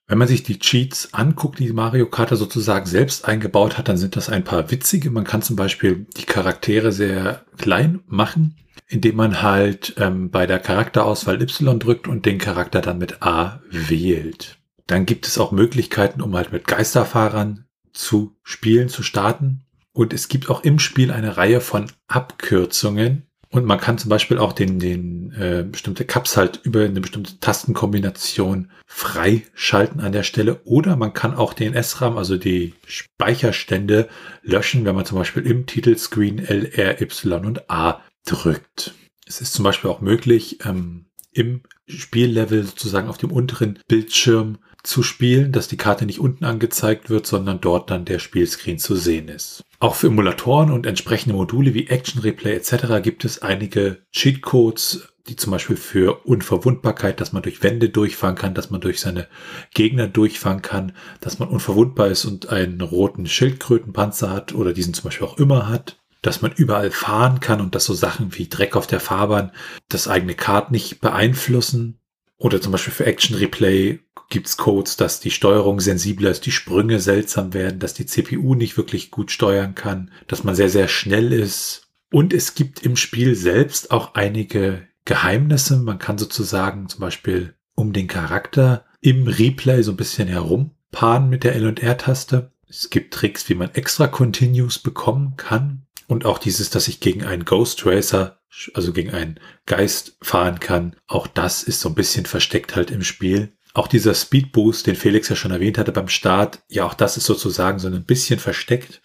Wenn man sich die Cheats anguckt, die Mario Kart sozusagen selbst eingebaut hat, dann sind das ein paar witzige. Man kann zum Beispiel die Charaktere sehr klein machen, indem man halt ähm, bei der Charakterauswahl Y drückt und den Charakter dann mit A wählt. Dann gibt es auch Möglichkeiten, um halt mit Geisterfahrern zu spielen, zu starten. Und es gibt auch im Spiel eine Reihe von Abkürzungen, und man kann zum Beispiel auch den, den äh, bestimmte Cups halt über eine bestimmte Tastenkombination freischalten an der Stelle. Oder man kann auch den SRAM, also die Speicherstände, löschen, wenn man zum Beispiel im Titelscreen L, R, Y und A drückt. Es ist zum Beispiel auch möglich, ähm, im Spiellevel sozusagen auf dem unteren Bildschirm zu spielen, dass die Karte nicht unten angezeigt wird, sondern dort dann der Spielscreen zu sehen ist. Auch für Emulatoren und entsprechende Module wie Action Replay etc. gibt es einige Cheatcodes, die zum Beispiel für Unverwundbarkeit, dass man durch Wände durchfahren kann, dass man durch seine Gegner durchfahren kann, dass man unverwundbar ist und einen roten Schildkrötenpanzer hat oder diesen zum Beispiel auch immer hat, dass man überall fahren kann und dass so Sachen wie Dreck auf der Fahrbahn das eigene Kart nicht beeinflussen. Oder zum Beispiel für Action Replay gibt's Codes, dass die Steuerung sensibler ist, die Sprünge seltsam werden, dass die CPU nicht wirklich gut steuern kann, dass man sehr, sehr schnell ist. Und es gibt im Spiel selbst auch einige Geheimnisse. Man kann sozusagen zum Beispiel um den Charakter im Replay so ein bisschen herumpaaren mit der L- und R-Taste. Es gibt Tricks, wie man extra Continues bekommen kann. Und auch dieses, dass ich gegen einen Ghost Racer, also gegen einen Geist fahren kann. Auch das ist so ein bisschen versteckt halt im Spiel. Auch dieser Speed Boost, den Felix ja schon erwähnt hatte beim Start, ja, auch das ist sozusagen so ein bisschen versteckt.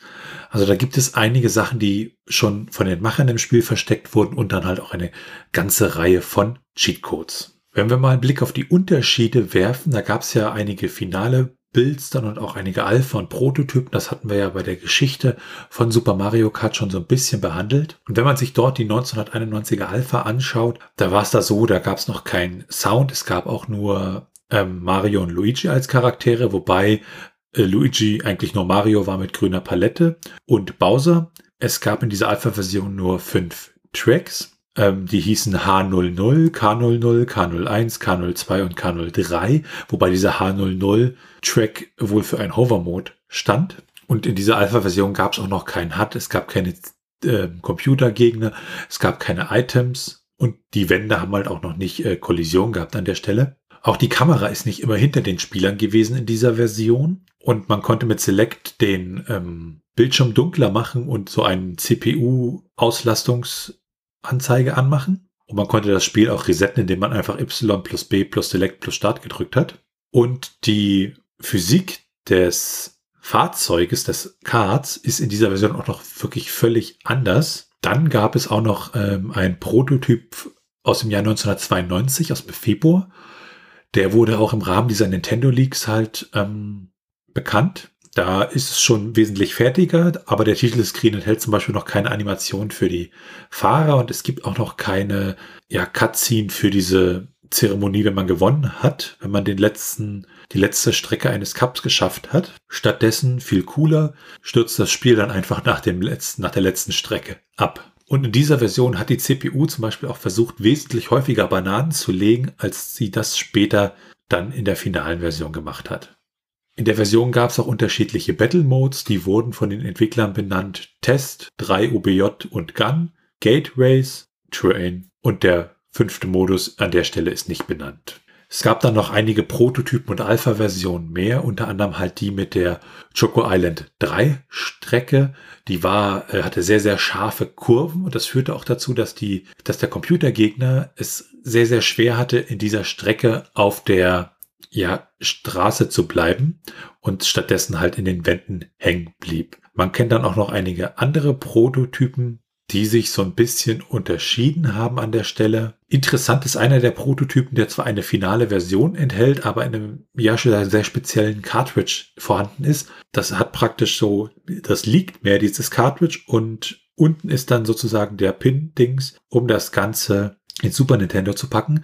Also da gibt es einige Sachen, die schon von den Machern im Spiel versteckt wurden und dann halt auch eine ganze Reihe von Cheatcodes. Wenn wir mal einen Blick auf die Unterschiede werfen, da gab es ja einige finale Builds dann und auch einige Alpha- und Prototypen. Das hatten wir ja bei der Geschichte von Super Mario Kart schon so ein bisschen behandelt. Und wenn man sich dort die 1991er Alpha anschaut, da war es da so, da gab es noch keinen Sound. Es gab auch nur ähm, Mario und Luigi als Charaktere, wobei äh, Luigi eigentlich nur Mario war mit grüner Palette und Bowser. Es gab in dieser Alpha-Version nur fünf Tracks. Ähm, die hießen H00, K00, K01, K02 und K03, wobei dieser H00-Track wohl für ein Hover-Mode stand. Und in dieser Alpha-Version gab es auch noch keinen HUD, es gab keine äh, Computergegner, es gab keine Items und die Wände haben halt auch noch nicht äh, Kollision gehabt an der Stelle. Auch die Kamera ist nicht immer hinter den Spielern gewesen in dieser Version und man konnte mit Select den ähm, Bildschirm dunkler machen und so einen CPU-Auslastungs- Anzeige anmachen. Und man konnte das Spiel auch resetten, indem man einfach Y plus B plus Select plus Start gedrückt hat. Und die Physik des Fahrzeuges, des Karts, ist in dieser Version auch noch wirklich völlig anders. Dann gab es auch noch ähm, ein Prototyp aus dem Jahr 1992, aus dem Februar. Der wurde auch im Rahmen dieser Nintendo Leaks halt ähm, bekannt. Da ist es schon wesentlich fertiger, aber der Titelscreen enthält zum Beispiel noch keine Animation für die Fahrer und es gibt auch noch keine ja, Cutscene für diese Zeremonie, wenn man gewonnen hat, wenn man den letzten, die letzte Strecke eines Cups geschafft hat. Stattdessen, viel cooler, stürzt das Spiel dann einfach nach dem letzten, nach der letzten Strecke ab. Und in dieser Version hat die CPU zum Beispiel auch versucht, wesentlich häufiger Bananen zu legen, als sie das später dann in der finalen Version gemacht hat. In der Version gab es auch unterschiedliche Battle Modes, die wurden von den Entwicklern benannt Test, 3 UBJ und Gun, Gate Race, Train und der fünfte Modus an der Stelle ist nicht benannt. Es gab dann noch einige Prototypen und Alpha-Versionen mehr, unter anderem halt die mit der Choco Island 3 Strecke. Die war, äh, hatte sehr, sehr scharfe Kurven und das führte auch dazu, dass die, dass der Computergegner es sehr, sehr schwer hatte, in dieser Strecke auf der ja, Straße zu bleiben und stattdessen halt in den Wänden hängen blieb. Man kennt dann auch noch einige andere Prototypen, die sich so ein bisschen unterschieden haben an der Stelle. Interessant ist einer der Prototypen, der zwar eine finale Version enthält, aber in einem ja schon sehr speziellen Cartridge vorhanden ist. Das hat praktisch so, das liegt mehr dieses Cartridge und unten ist dann sozusagen der Pin-Dings, um das Ganze in Super Nintendo zu packen.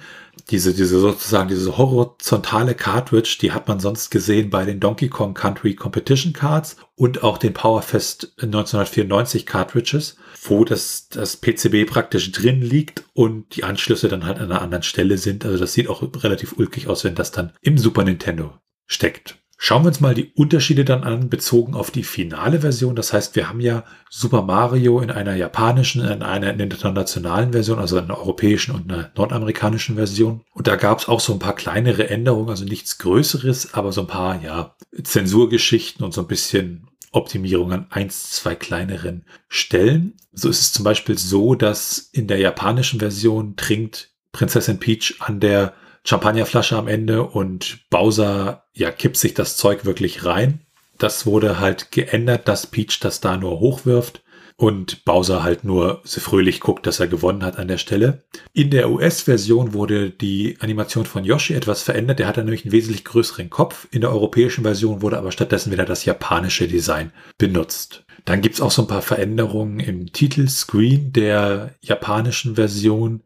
Diese, diese sozusagen, diese horizontale Cartridge, die hat man sonst gesehen bei den Donkey Kong Country Competition Cards und auch den Powerfest 1994 Cartridges, wo das, das PCB praktisch drin liegt und die Anschlüsse dann halt an einer anderen Stelle sind. Also das sieht auch relativ ulkig aus, wenn das dann im Super Nintendo steckt. Schauen wir uns mal die Unterschiede dann an, bezogen auf die finale Version. Das heißt, wir haben ja Super Mario in einer japanischen, in einer internationalen Version, also einer europäischen und einer nordamerikanischen Version. Und da gab es auch so ein paar kleinere Änderungen, also nichts Größeres, aber so ein paar, ja, Zensurgeschichten und so ein bisschen Optimierung an eins, zwei kleineren Stellen. So ist es zum Beispiel so, dass in der japanischen Version trinkt Prinzessin Peach an der Champagnerflasche am Ende und Bowser, ja, kippt sich das Zeug wirklich rein. Das wurde halt geändert, dass Peach das da nur hochwirft und Bowser halt nur so fröhlich guckt, dass er gewonnen hat an der Stelle. In der US-Version wurde die Animation von Yoshi etwas verändert. Der hatte nämlich einen wesentlich größeren Kopf. In der europäischen Version wurde aber stattdessen wieder das japanische Design benutzt. Dann gibt's auch so ein paar Veränderungen im Titelscreen der japanischen Version.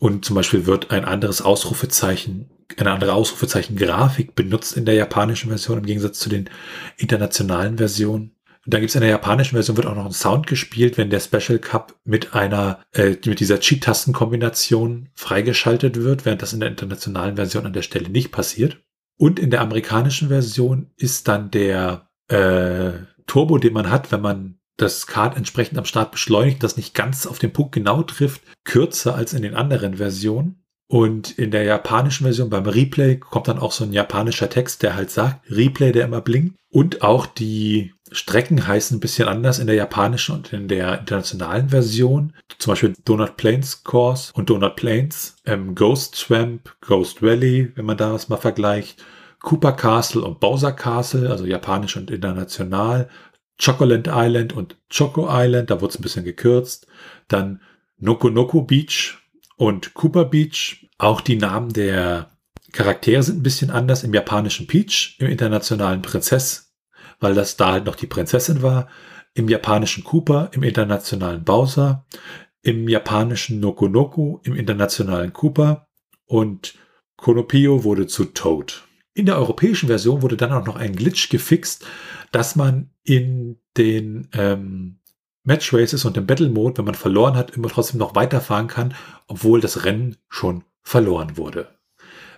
Und zum Beispiel wird ein anderes Ausrufezeichen, eine andere Ausrufezeichen-Grafik benutzt in der japanischen Version im Gegensatz zu den internationalen Versionen. Und dann gibt es in der japanischen Version wird auch noch ein Sound gespielt, wenn der Special Cup mit einer, äh, mit dieser Cheat-Tastenkombination freigeschaltet wird, während das in der internationalen Version an der Stelle nicht passiert. Und in der amerikanischen Version ist dann der äh, Turbo, den man hat, wenn man das Kart entsprechend am Start beschleunigt, das nicht ganz auf den Punkt genau trifft, kürzer als in den anderen Versionen. Und in der japanischen Version beim Replay kommt dann auch so ein japanischer Text, der halt sagt, Replay, der immer blinkt. Und auch die Strecken heißen ein bisschen anders in der japanischen und in der internationalen Version. Zum Beispiel Donut Plains Course und Donut Plains, ähm, Ghost Swamp, Ghost Valley, wenn man da was mal vergleicht. Cooper Castle und Bowser Castle, also japanisch und international. Chocolate Island und Choco Island, da wurde es ein bisschen gekürzt. Dann Nokonoko Beach und Cooper Beach. Auch die Namen der Charaktere sind ein bisschen anders. Im japanischen Peach, im internationalen Prinzess, weil das da halt noch die Prinzessin war. Im japanischen Cooper, im internationalen Bowser. Im japanischen Nokonoku, im internationalen Cooper. Und Konopio wurde zu Toad. In der europäischen Version wurde dann auch noch ein Glitch gefixt, dass man in den ähm, Match Races und im Battle Mode, wenn man verloren hat, immer trotzdem noch weiterfahren kann, obwohl das Rennen schon verloren wurde.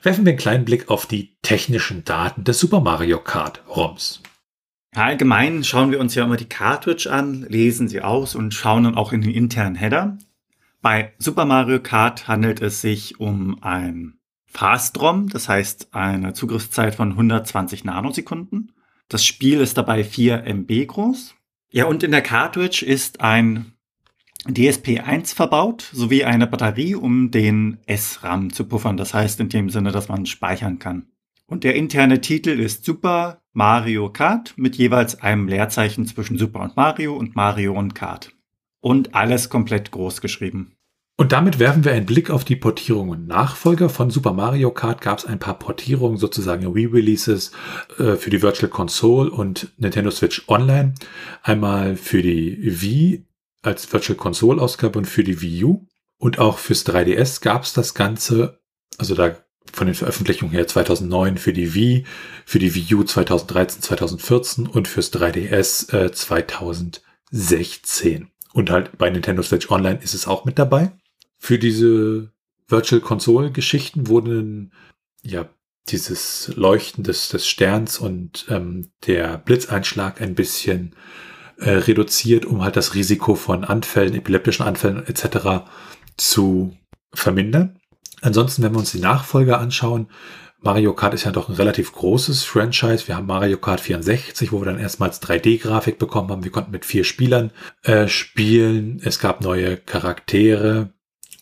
Werfen wir einen kleinen Blick auf die technischen Daten des Super Mario Kart ROMs. Allgemein schauen wir uns ja immer die Cartridge an, lesen sie aus und schauen dann auch in den internen Header. Bei Super Mario Kart handelt es sich um ein Fast-ROM, das heißt eine Zugriffszeit von 120 Nanosekunden. Das Spiel ist dabei 4 MB groß. Ja, und in der Cartridge ist ein DSP1 verbaut, sowie eine Batterie, um den SRAM zu puffern. Das heißt in dem Sinne, dass man speichern kann. Und der interne Titel ist Super Mario Kart mit jeweils einem Leerzeichen zwischen Super und Mario und Mario und Kart. Und alles komplett groß geschrieben. Und damit werfen wir einen Blick auf die Portierungen. Nachfolger von Super Mario Kart gab es ein paar Portierungen, sozusagen Re-Releases äh, für die Virtual Console und Nintendo Switch Online. Einmal für die Wii als Virtual Console Ausgabe und für die Wii U. Und auch fürs 3DS gab es das Ganze, also da von den Veröffentlichungen her 2009 für die Wii, für die Wii U 2013, 2014 und fürs 3DS äh, 2016. Und halt bei Nintendo Switch Online ist es auch mit dabei. Für diese Virtual Console Geschichten wurden ja dieses Leuchten des, des Sterns und ähm, der Blitzeinschlag ein bisschen äh, reduziert, um halt das Risiko von Anfällen, epileptischen Anfällen etc. zu vermindern. Ansonsten, wenn wir uns die Nachfolger anschauen, Mario Kart ist ja doch ein relativ großes Franchise. Wir haben Mario Kart 64, wo wir dann erstmals 3D-Grafik bekommen haben. Wir konnten mit vier Spielern äh, spielen. Es gab neue Charaktere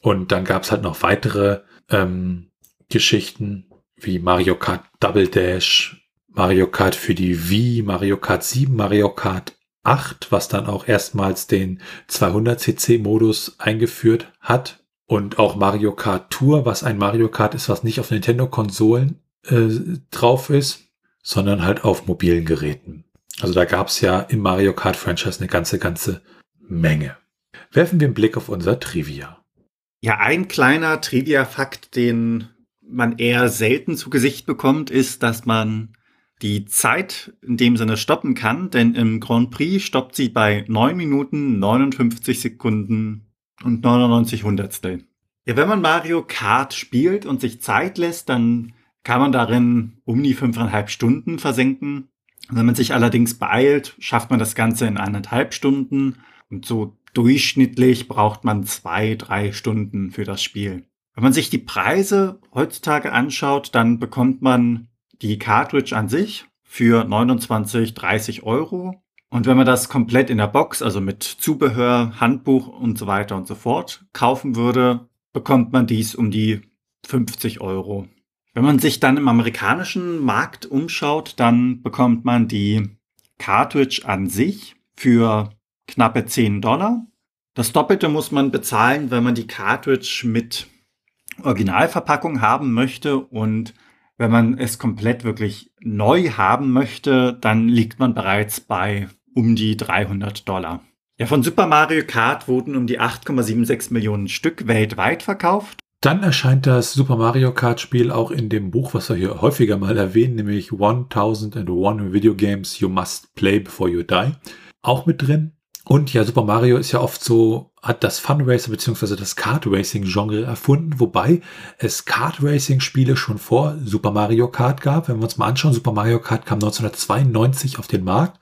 und dann gab es halt noch weitere ähm, Geschichten wie Mario Kart Double Dash, Mario Kart für die Wii, Mario Kart 7, Mario Kart 8, was dann auch erstmals den 200cc Modus eingeführt hat. Und auch Mario Kart Tour, was ein Mario Kart ist, was nicht auf Nintendo-Konsolen äh, drauf ist, sondern halt auf mobilen Geräten. Also da gab es ja im Mario Kart Franchise eine ganze, ganze Menge. Werfen wir einen Blick auf unser Trivia. Ja, ein kleiner Trivia-Fakt, den man eher selten zu Gesicht bekommt, ist, dass man die Zeit in dem Sinne stoppen kann, denn im Grand Prix stoppt sie bei 9 Minuten 59 Sekunden und 99 Hundertstel. Ja, wenn man Mario Kart spielt und sich Zeit lässt, dann kann man darin um die fünfeinhalb Stunden versenken. Wenn man sich allerdings beeilt, schafft man das Ganze in eineinhalb Stunden und so durchschnittlich braucht man zwei, drei Stunden für das Spiel. Wenn man sich die Preise heutzutage anschaut, dann bekommt man die Cartridge an sich für 29, 30 Euro. Und wenn man das komplett in der Box, also mit Zubehör, Handbuch und so weiter und so fort kaufen würde, bekommt man dies um die 50 Euro. Wenn man sich dann im amerikanischen Markt umschaut, dann bekommt man die Cartridge an sich für knappe 10 Dollar. Das Doppelte muss man bezahlen, wenn man die Cartridge mit Originalverpackung haben möchte und wenn man es komplett wirklich neu haben möchte, dann liegt man bereits bei um die 300 Dollar. Ja, von Super Mario Kart wurden um die 8,76 Millionen Stück weltweit verkauft. Dann erscheint das Super Mario Kart Spiel auch in dem Buch, was wir hier häufiger mal erwähnen, nämlich 1001 Video Games You Must Play Before You Die. Auch mit drin. Und ja, Super Mario ist ja oft so, hat das Fun Racer bzw. das Kart Racing Genre erfunden, wobei es Kart Racing Spiele schon vor Super Mario Kart gab. Wenn wir uns mal anschauen, Super Mario Kart kam 1992 auf den Markt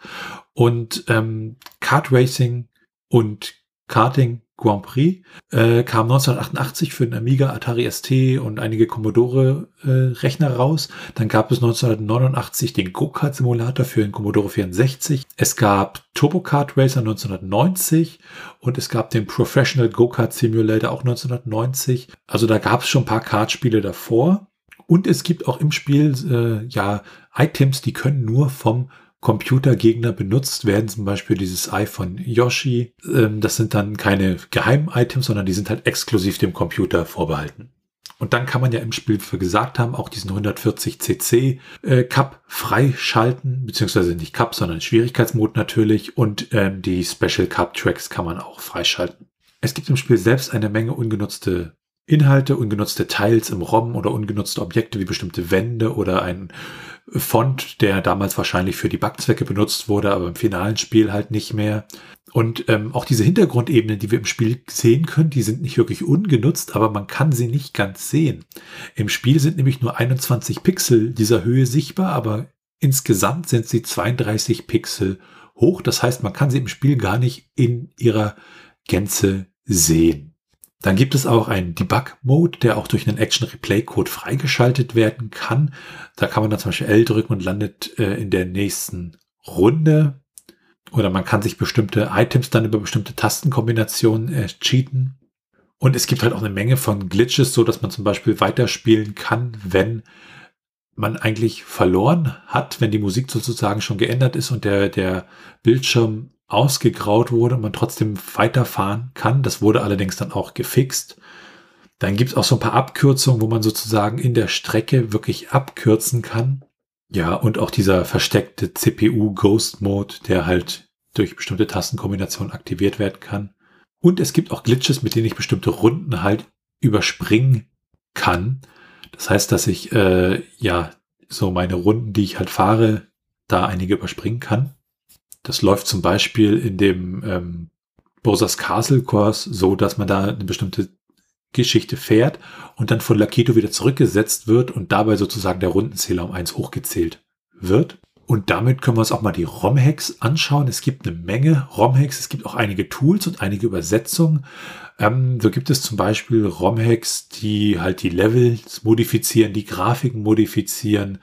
und ähm, Kart Racing und Karting Grand Prix äh, kam 1988 für den Amiga, Atari ST und einige Commodore-Rechner äh, raus. Dann gab es 1989 den Go-Kart-Simulator für den Commodore 64. Es gab Turbo Kart Racer 1990 und es gab den Professional Go-Kart Simulator auch 1990. Also da gab es schon ein paar Kartspiele davor. Und es gibt auch im Spiel äh, ja Items, die können nur vom Computergegner benutzt werden, zum Beispiel dieses Ei von Yoshi. Ähm, das sind dann keine Geheim-Items, sondern die sind halt exklusiv dem Computer vorbehalten. Und dann kann man ja im Spiel, wie wir gesagt haben, auch diesen 140 cc äh, Cup freischalten, beziehungsweise nicht Cup, sondern Schwierigkeitsmod natürlich. Und ähm, die Special Cup Tracks kann man auch freischalten. Es gibt im Spiel selbst eine Menge ungenutzte Inhalte, ungenutzte Teils im ROM oder ungenutzte Objekte wie bestimmte Wände oder ein Font, der damals wahrscheinlich für die Backzwecke benutzt wurde, aber im finalen Spiel halt nicht mehr. Und ähm, auch diese Hintergrundebenen, die wir im Spiel sehen können, die sind nicht wirklich ungenutzt, aber man kann sie nicht ganz sehen. Im Spiel sind nämlich nur 21 Pixel dieser Höhe sichtbar, aber insgesamt sind sie 32 Pixel hoch. Das heißt, man kann sie im Spiel gar nicht in ihrer Gänze sehen. Dann gibt es auch einen Debug-Mode, der auch durch einen Action-Replay-Code freigeschaltet werden kann. Da kann man dann zum Beispiel L drücken und landet äh, in der nächsten Runde. Oder man kann sich bestimmte Items dann über bestimmte Tastenkombinationen äh, cheaten. Und es gibt halt auch eine Menge von Glitches, so dass man zum Beispiel weiterspielen kann, wenn man eigentlich verloren hat, wenn die Musik sozusagen schon geändert ist und der, der Bildschirm ausgegraut wurde und man trotzdem weiterfahren kann. Das wurde allerdings dann auch gefixt. Dann gibt es auch so ein paar Abkürzungen, wo man sozusagen in der Strecke wirklich abkürzen kann. Ja, und auch dieser versteckte CPU Ghost Mode, der halt durch bestimmte Tastenkombinationen aktiviert werden kann. Und es gibt auch Glitches, mit denen ich bestimmte Runden halt überspringen kann. Das heißt, dass ich äh, ja so meine Runden, die ich halt fahre, da einige überspringen kann. Das läuft zum Beispiel in dem ähm, Bowser's Castle Course so, dass man da eine bestimmte Geschichte fährt und dann von Lakito wieder zurückgesetzt wird und dabei sozusagen der Rundenzähler um eins hochgezählt wird. Und damit können wir uns auch mal die ROM-Hacks anschauen. Es gibt eine Menge ROM-Hacks. Es gibt auch einige Tools und einige Übersetzungen. Ähm, so gibt es zum Beispiel ROM-Hacks, die halt die Levels modifizieren, die Grafiken modifizieren,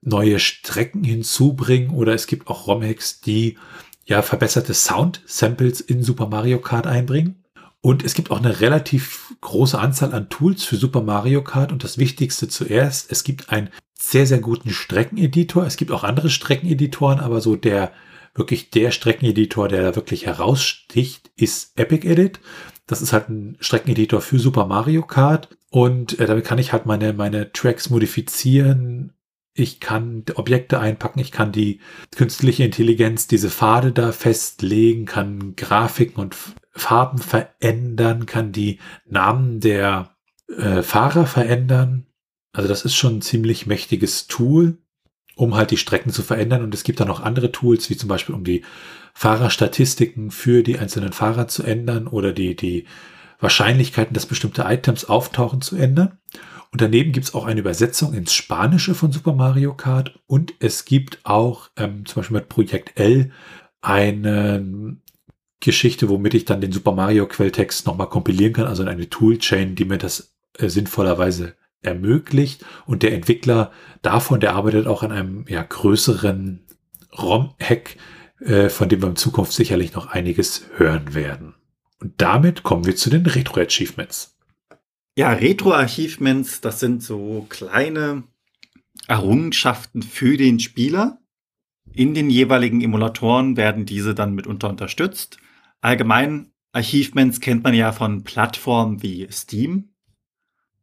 neue Strecken hinzubringen oder es gibt auch ROM-Hacks, die ja verbesserte Sound-Samples in Super Mario Kart einbringen. Und es gibt auch eine relativ große Anzahl an Tools für Super Mario Kart. Und das Wichtigste zuerst, es gibt einen sehr, sehr guten Streckeneditor. Es gibt auch andere Streckeneditoren, aber so der wirklich der Streckeneditor, der da wirklich heraussticht, ist Epic Edit. Das ist halt ein Streckeneditor für Super Mario Kart. Und äh, damit kann ich halt meine, meine Tracks modifizieren, ich kann Objekte einpacken, ich kann die künstliche Intelligenz, diese Pfade da festlegen, kann Grafiken und Farben verändern, kann die Namen der äh, Fahrer verändern. Also das ist schon ein ziemlich mächtiges Tool, um halt die Strecken zu verändern. Und es gibt da noch andere Tools, wie zum Beispiel um die Fahrerstatistiken für die einzelnen Fahrer zu ändern oder die, die Wahrscheinlichkeiten, dass bestimmte Items auftauchen, zu ändern. Und daneben gibt es auch eine Übersetzung ins Spanische von Super Mario Kart und es gibt auch ähm, zum Beispiel mit Projekt L eine Geschichte, womit ich dann den Super Mario Quelltext nochmal kompilieren kann, also in eine Toolchain, die mir das äh, sinnvollerweise ermöglicht. Und der Entwickler davon, der arbeitet auch an einem ja, größeren ROM-Hack, äh, von dem wir in Zukunft sicherlich noch einiges hören werden. Und damit kommen wir zu den Retro-Achievements. Ja, Retro-Achievements, das sind so kleine Errungenschaften für den Spieler. In den jeweiligen Emulatoren werden diese dann mitunter unterstützt. Allgemein Achievements kennt man ja von Plattformen wie Steam.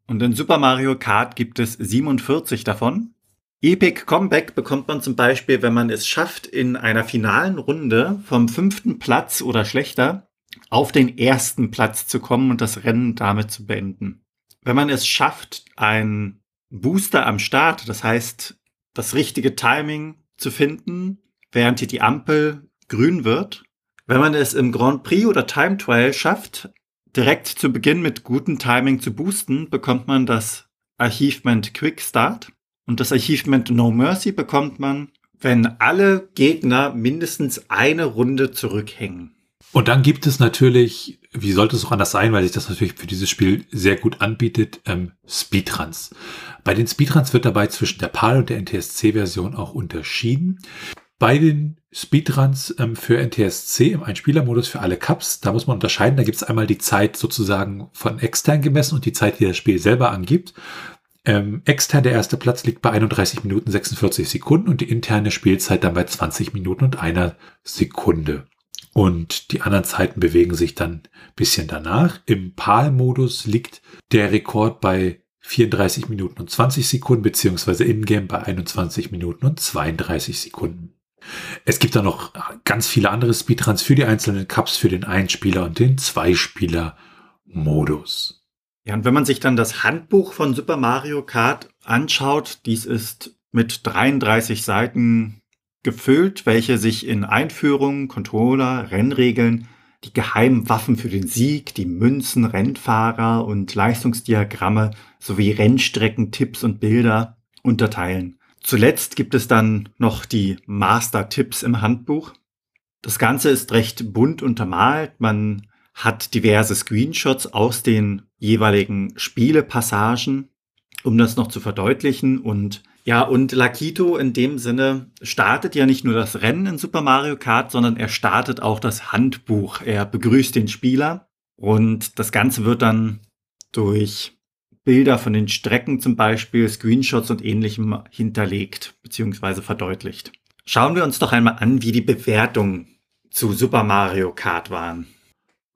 Und in Super Mario Kart gibt es 47 davon. Epic Comeback bekommt man zum Beispiel, wenn man es schafft, in einer finalen Runde vom fünften Platz oder schlechter auf den ersten Platz zu kommen und das Rennen damit zu beenden wenn man es schafft, ein Booster am Start, das heißt, das richtige Timing zu finden, während die Ampel grün wird, wenn man es im Grand Prix oder Time Trial schafft, direkt zu Beginn mit gutem Timing zu boosten, bekommt man das Achievement Quick Start. Und das Achievement No Mercy bekommt man, wenn alle Gegner mindestens eine Runde zurückhängen. Und dann gibt es natürlich, wie sollte es auch anders sein, weil sich das natürlich für dieses Spiel sehr gut anbietet, ähm, Speedruns. Bei den Speedruns wird dabei zwischen der PAL und der NTSC-Version auch unterschieden. Bei den Speedruns ähm, für NTSC im Einspielermodus für alle Cups, da muss man unterscheiden. Da gibt es einmal die Zeit sozusagen von extern gemessen und die Zeit, die das Spiel selber angibt. Ähm, extern der erste Platz liegt bei 31 Minuten 46 Sekunden und die interne Spielzeit dann bei 20 Minuten und einer Sekunde. Und die anderen Zeiten bewegen sich dann bisschen danach. Im PAL-Modus liegt der Rekord bei 34 Minuten und 20 Sekunden, beziehungsweise in-game bei 21 Minuten und 32 Sekunden. Es gibt da noch ganz viele andere Speedruns für die einzelnen Cups für den Einspieler und den Zweispieler-Modus. Ja, und wenn man sich dann das Handbuch von Super Mario Kart anschaut, dies ist mit 33 Seiten gefüllt, welche sich in Einführung, Controller, Rennregeln, die geheimen Waffen für den Sieg, die Münzen, Rennfahrer und Leistungsdiagramme sowie Rennstrecken, Tipps und Bilder unterteilen. Zuletzt gibt es dann noch die Master-Tipps im Handbuch. Das Ganze ist recht bunt untermalt. Man hat diverse Screenshots aus den jeweiligen Spielepassagen, um das noch zu verdeutlichen. Und ja, und Lakito in dem Sinne startet ja nicht nur das Rennen in Super Mario Kart, sondern er startet auch das Handbuch. Er begrüßt den Spieler und das Ganze wird dann durch Bilder von den Strecken zum Beispiel, Screenshots und ähnlichem hinterlegt bzw. verdeutlicht. Schauen wir uns doch einmal an, wie die Bewertungen zu Super Mario Kart waren.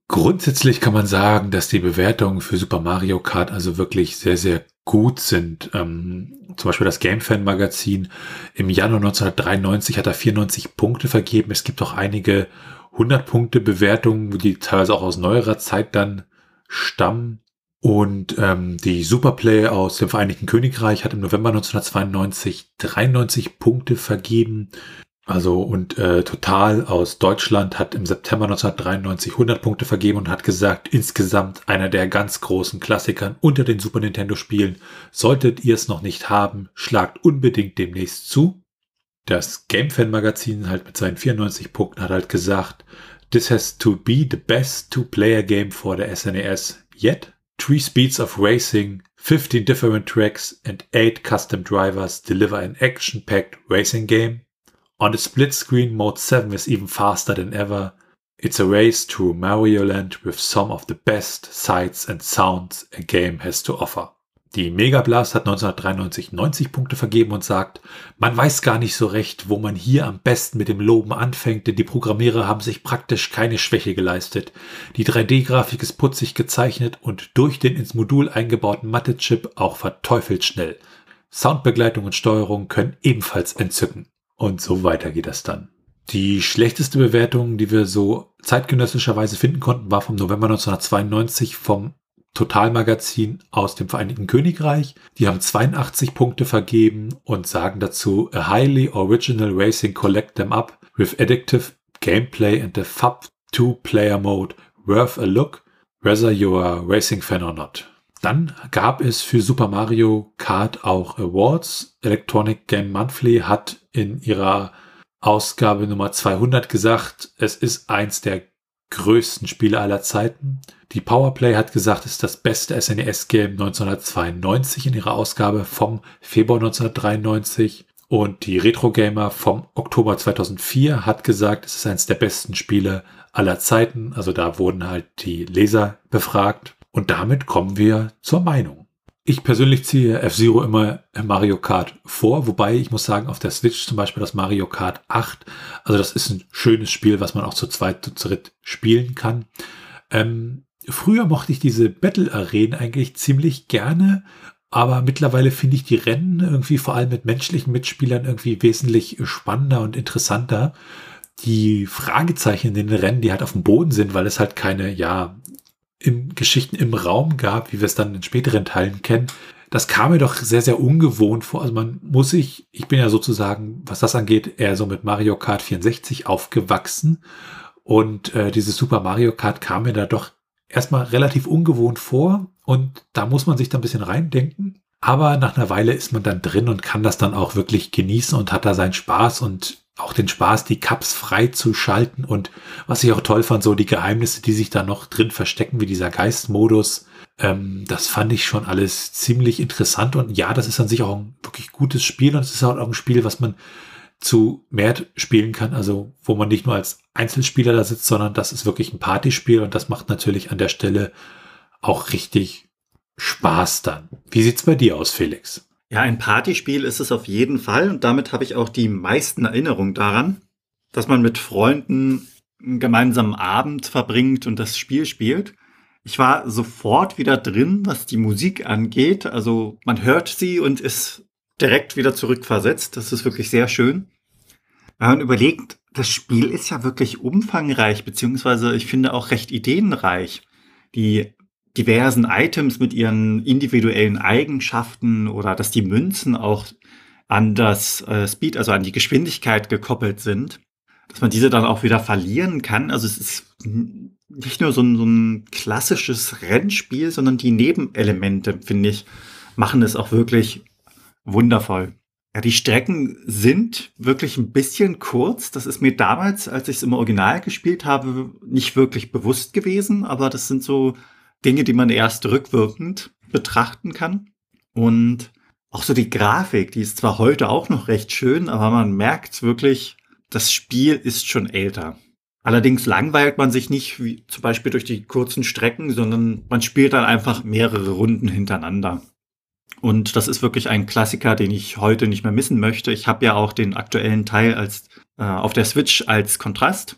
Grundsätzlich kann man sagen, dass die Bewertungen für Super Mario Kart also wirklich sehr, sehr gut sind. Ähm, zum Beispiel das GameFan Magazin im Januar 1993 hat er 94 Punkte vergeben. Es gibt auch einige 100 Punkte Bewertungen, die teilweise auch aus neuerer Zeit dann stammen. Und ähm, die Superplay aus dem Vereinigten Königreich hat im November 1992 93 Punkte vergeben. Also und äh, Total aus Deutschland hat im September 1993 100 Punkte vergeben und hat gesagt, insgesamt einer der ganz großen Klassikern unter den Super Nintendo Spielen. Solltet ihr es noch nicht haben, schlagt unbedingt demnächst zu. Das GameFan Magazin halt mit seinen 94 Punkten hat halt gesagt, This has to be the best two-player game for the SNES yet. Three speeds of racing, 15 different tracks and 8 custom drivers deliver an action-packed racing game. On the split screen, Mode 7 is even faster than ever. It's a race through Mario Land with some of the best sights and sounds a game has to offer. Die Mega Blast hat 1993 90 Punkte vergeben und sagt, man weiß gar nicht so recht, wo man hier am besten mit dem Loben anfängt, denn die Programmierer haben sich praktisch keine Schwäche geleistet. Die 3D-Grafik ist putzig gezeichnet und durch den ins Modul eingebauten Mathe-Chip auch verteufelt schnell. Soundbegleitung und Steuerung können ebenfalls entzücken. Und so weiter geht das dann. Die schlechteste Bewertung, die wir so zeitgenössischerweise finden konnten, war vom November 1992 vom Totalmagazin aus dem Vereinigten Königreich. Die haben 82 Punkte vergeben und sagen dazu, a highly original racing collect them up with addictive gameplay and the FAB 2-player mode worth a look, whether you are a racing fan or not. Dann gab es für Super Mario Kart auch Awards. Electronic Game Monthly hat in ihrer Ausgabe Nummer 200 gesagt, es ist eins der größten Spiele aller Zeiten. Die Powerplay hat gesagt, es ist das beste SNES-Game 1992 in ihrer Ausgabe vom Februar 1993. Und die Retro Gamer vom Oktober 2004 hat gesagt, es ist eines der besten Spiele aller Zeiten. Also da wurden halt die Leser befragt. Und damit kommen wir zur Meinung. Ich persönlich ziehe F-Zero immer Mario Kart vor, wobei ich muss sagen, auf der Switch zum Beispiel das Mario Kart 8, also das ist ein schönes Spiel, was man auch zu zweit, zu dritt spielen kann. Ähm, früher mochte ich diese Battle-Arenen eigentlich ziemlich gerne, aber mittlerweile finde ich die Rennen irgendwie vor allem mit menschlichen Mitspielern irgendwie wesentlich spannender und interessanter. Die Fragezeichen in den Rennen, die halt auf dem Boden sind, weil es halt keine, ja, in Geschichten im Raum gab, wie wir es dann in späteren Teilen kennen, das kam mir doch sehr, sehr ungewohnt vor. Also man muss sich, ich bin ja sozusagen, was das angeht, eher so mit Mario Kart 64 aufgewachsen. Und äh, dieses Super Mario Kart kam mir da doch erstmal relativ ungewohnt vor. Und da muss man sich da ein bisschen reindenken. Aber nach einer Weile ist man dann drin und kann das dann auch wirklich genießen und hat da seinen Spaß und auch den Spaß, die Cups frei zu schalten und was ich auch toll fand, so die Geheimnisse, die sich da noch drin verstecken, wie dieser Geistmodus. Ähm, das fand ich schon alles ziemlich interessant und ja, das ist an sich auch ein wirklich gutes Spiel und es ist auch ein Spiel, was man zu mehr spielen kann, also wo man nicht nur als Einzelspieler da sitzt, sondern das ist wirklich ein Partyspiel und das macht natürlich an der Stelle auch richtig Spaß dann. Wie sieht's bei dir aus, Felix? Ja, ein Partyspiel ist es auf jeden Fall und damit habe ich auch die meisten Erinnerungen daran, dass man mit Freunden einen gemeinsamen Abend verbringt und das Spiel spielt. Ich war sofort wieder drin, was die Musik angeht. Also man hört sie und ist direkt wieder zurückversetzt. Das ist wirklich sehr schön. Wenn man überlegt, das Spiel ist ja wirklich umfangreich, beziehungsweise ich finde auch recht ideenreich. Die diversen Items mit ihren individuellen Eigenschaften oder dass die Münzen auch an das äh, Speed, also an die Geschwindigkeit gekoppelt sind, dass man diese dann auch wieder verlieren kann. Also es ist nicht nur so ein, so ein klassisches Rennspiel, sondern die Nebenelemente, finde ich, machen es auch wirklich wundervoll. Ja, die Strecken sind wirklich ein bisschen kurz. Das ist mir damals, als ich es im Original gespielt habe, nicht wirklich bewusst gewesen, aber das sind so Dinge, die man erst rückwirkend betrachten kann. Und auch so die Grafik, die ist zwar heute auch noch recht schön, aber man merkt wirklich, das Spiel ist schon älter. Allerdings langweilt man sich nicht, wie zum Beispiel durch die kurzen Strecken, sondern man spielt dann einfach mehrere Runden hintereinander. Und das ist wirklich ein Klassiker, den ich heute nicht mehr missen möchte. Ich habe ja auch den aktuellen Teil als äh, auf der Switch als Kontrast.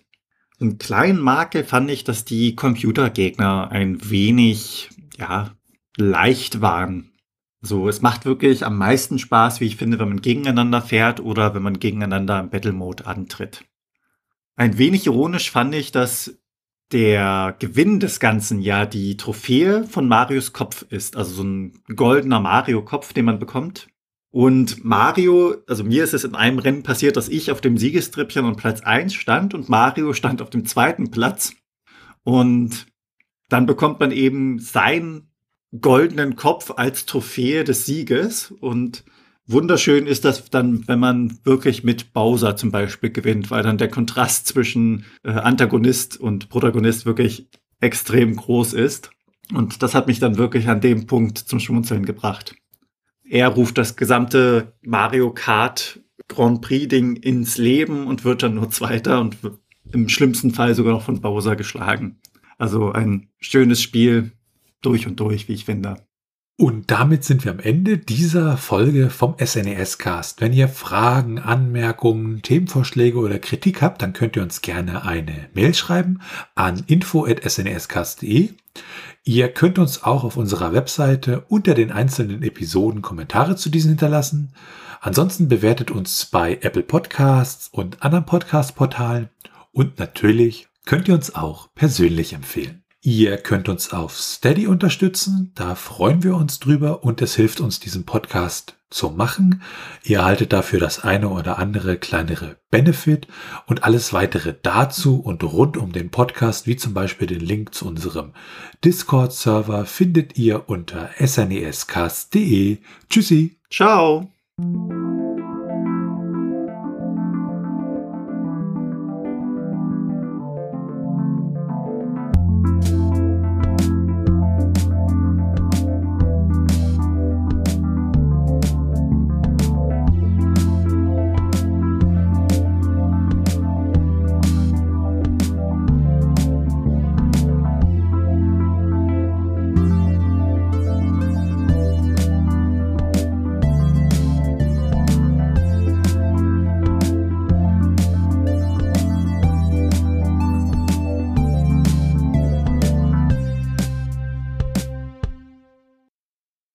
Einen kleinen Makel fand ich, dass die Computergegner ein wenig ja leicht waren. So, es macht wirklich am meisten Spaß, wie ich finde, wenn man gegeneinander fährt oder wenn man gegeneinander im Battle Mode antritt. Ein wenig ironisch fand ich, dass der Gewinn des Ganzen ja die Trophäe von Marios Kopf ist. Also so ein goldener Mario-Kopf, den man bekommt. Und Mario, also mir ist es in einem Rennen passiert, dass ich auf dem Siegestrippchen und Platz 1 stand und Mario stand auf dem zweiten Platz. Und dann bekommt man eben seinen goldenen Kopf als Trophäe des Sieges. Und wunderschön ist das dann, wenn man wirklich mit Bowser zum Beispiel gewinnt, weil dann der Kontrast zwischen äh, Antagonist und Protagonist wirklich extrem groß ist. Und das hat mich dann wirklich an dem Punkt zum Schmunzeln gebracht. Er ruft das gesamte Mario Kart Grand Prix Ding ins Leben und wird dann nur Zweiter und im schlimmsten Fall sogar noch von Bowser geschlagen. Also ein schönes Spiel durch und durch, wie ich finde. Und damit sind wir am Ende dieser Folge vom SNES Cast. Wenn ihr Fragen, Anmerkungen, Themenvorschläge oder Kritik habt, dann könnt ihr uns gerne eine Mail schreiben an info@snescast.de. Ihr könnt uns auch auf unserer Webseite unter den einzelnen Episoden Kommentare zu diesen hinterlassen. Ansonsten bewertet uns bei Apple Podcasts und anderen Podcast-Portalen und natürlich könnt ihr uns auch persönlich empfehlen. Ihr könnt uns auf Steady unterstützen, da freuen wir uns drüber und es hilft uns, diesen Podcast zu machen. Ihr erhaltet dafür das eine oder andere kleinere Benefit und alles weitere dazu und rund um den Podcast, wie zum Beispiel den Link zu unserem Discord-Server, findet ihr unter snescast.de. Tschüssi. Ciao.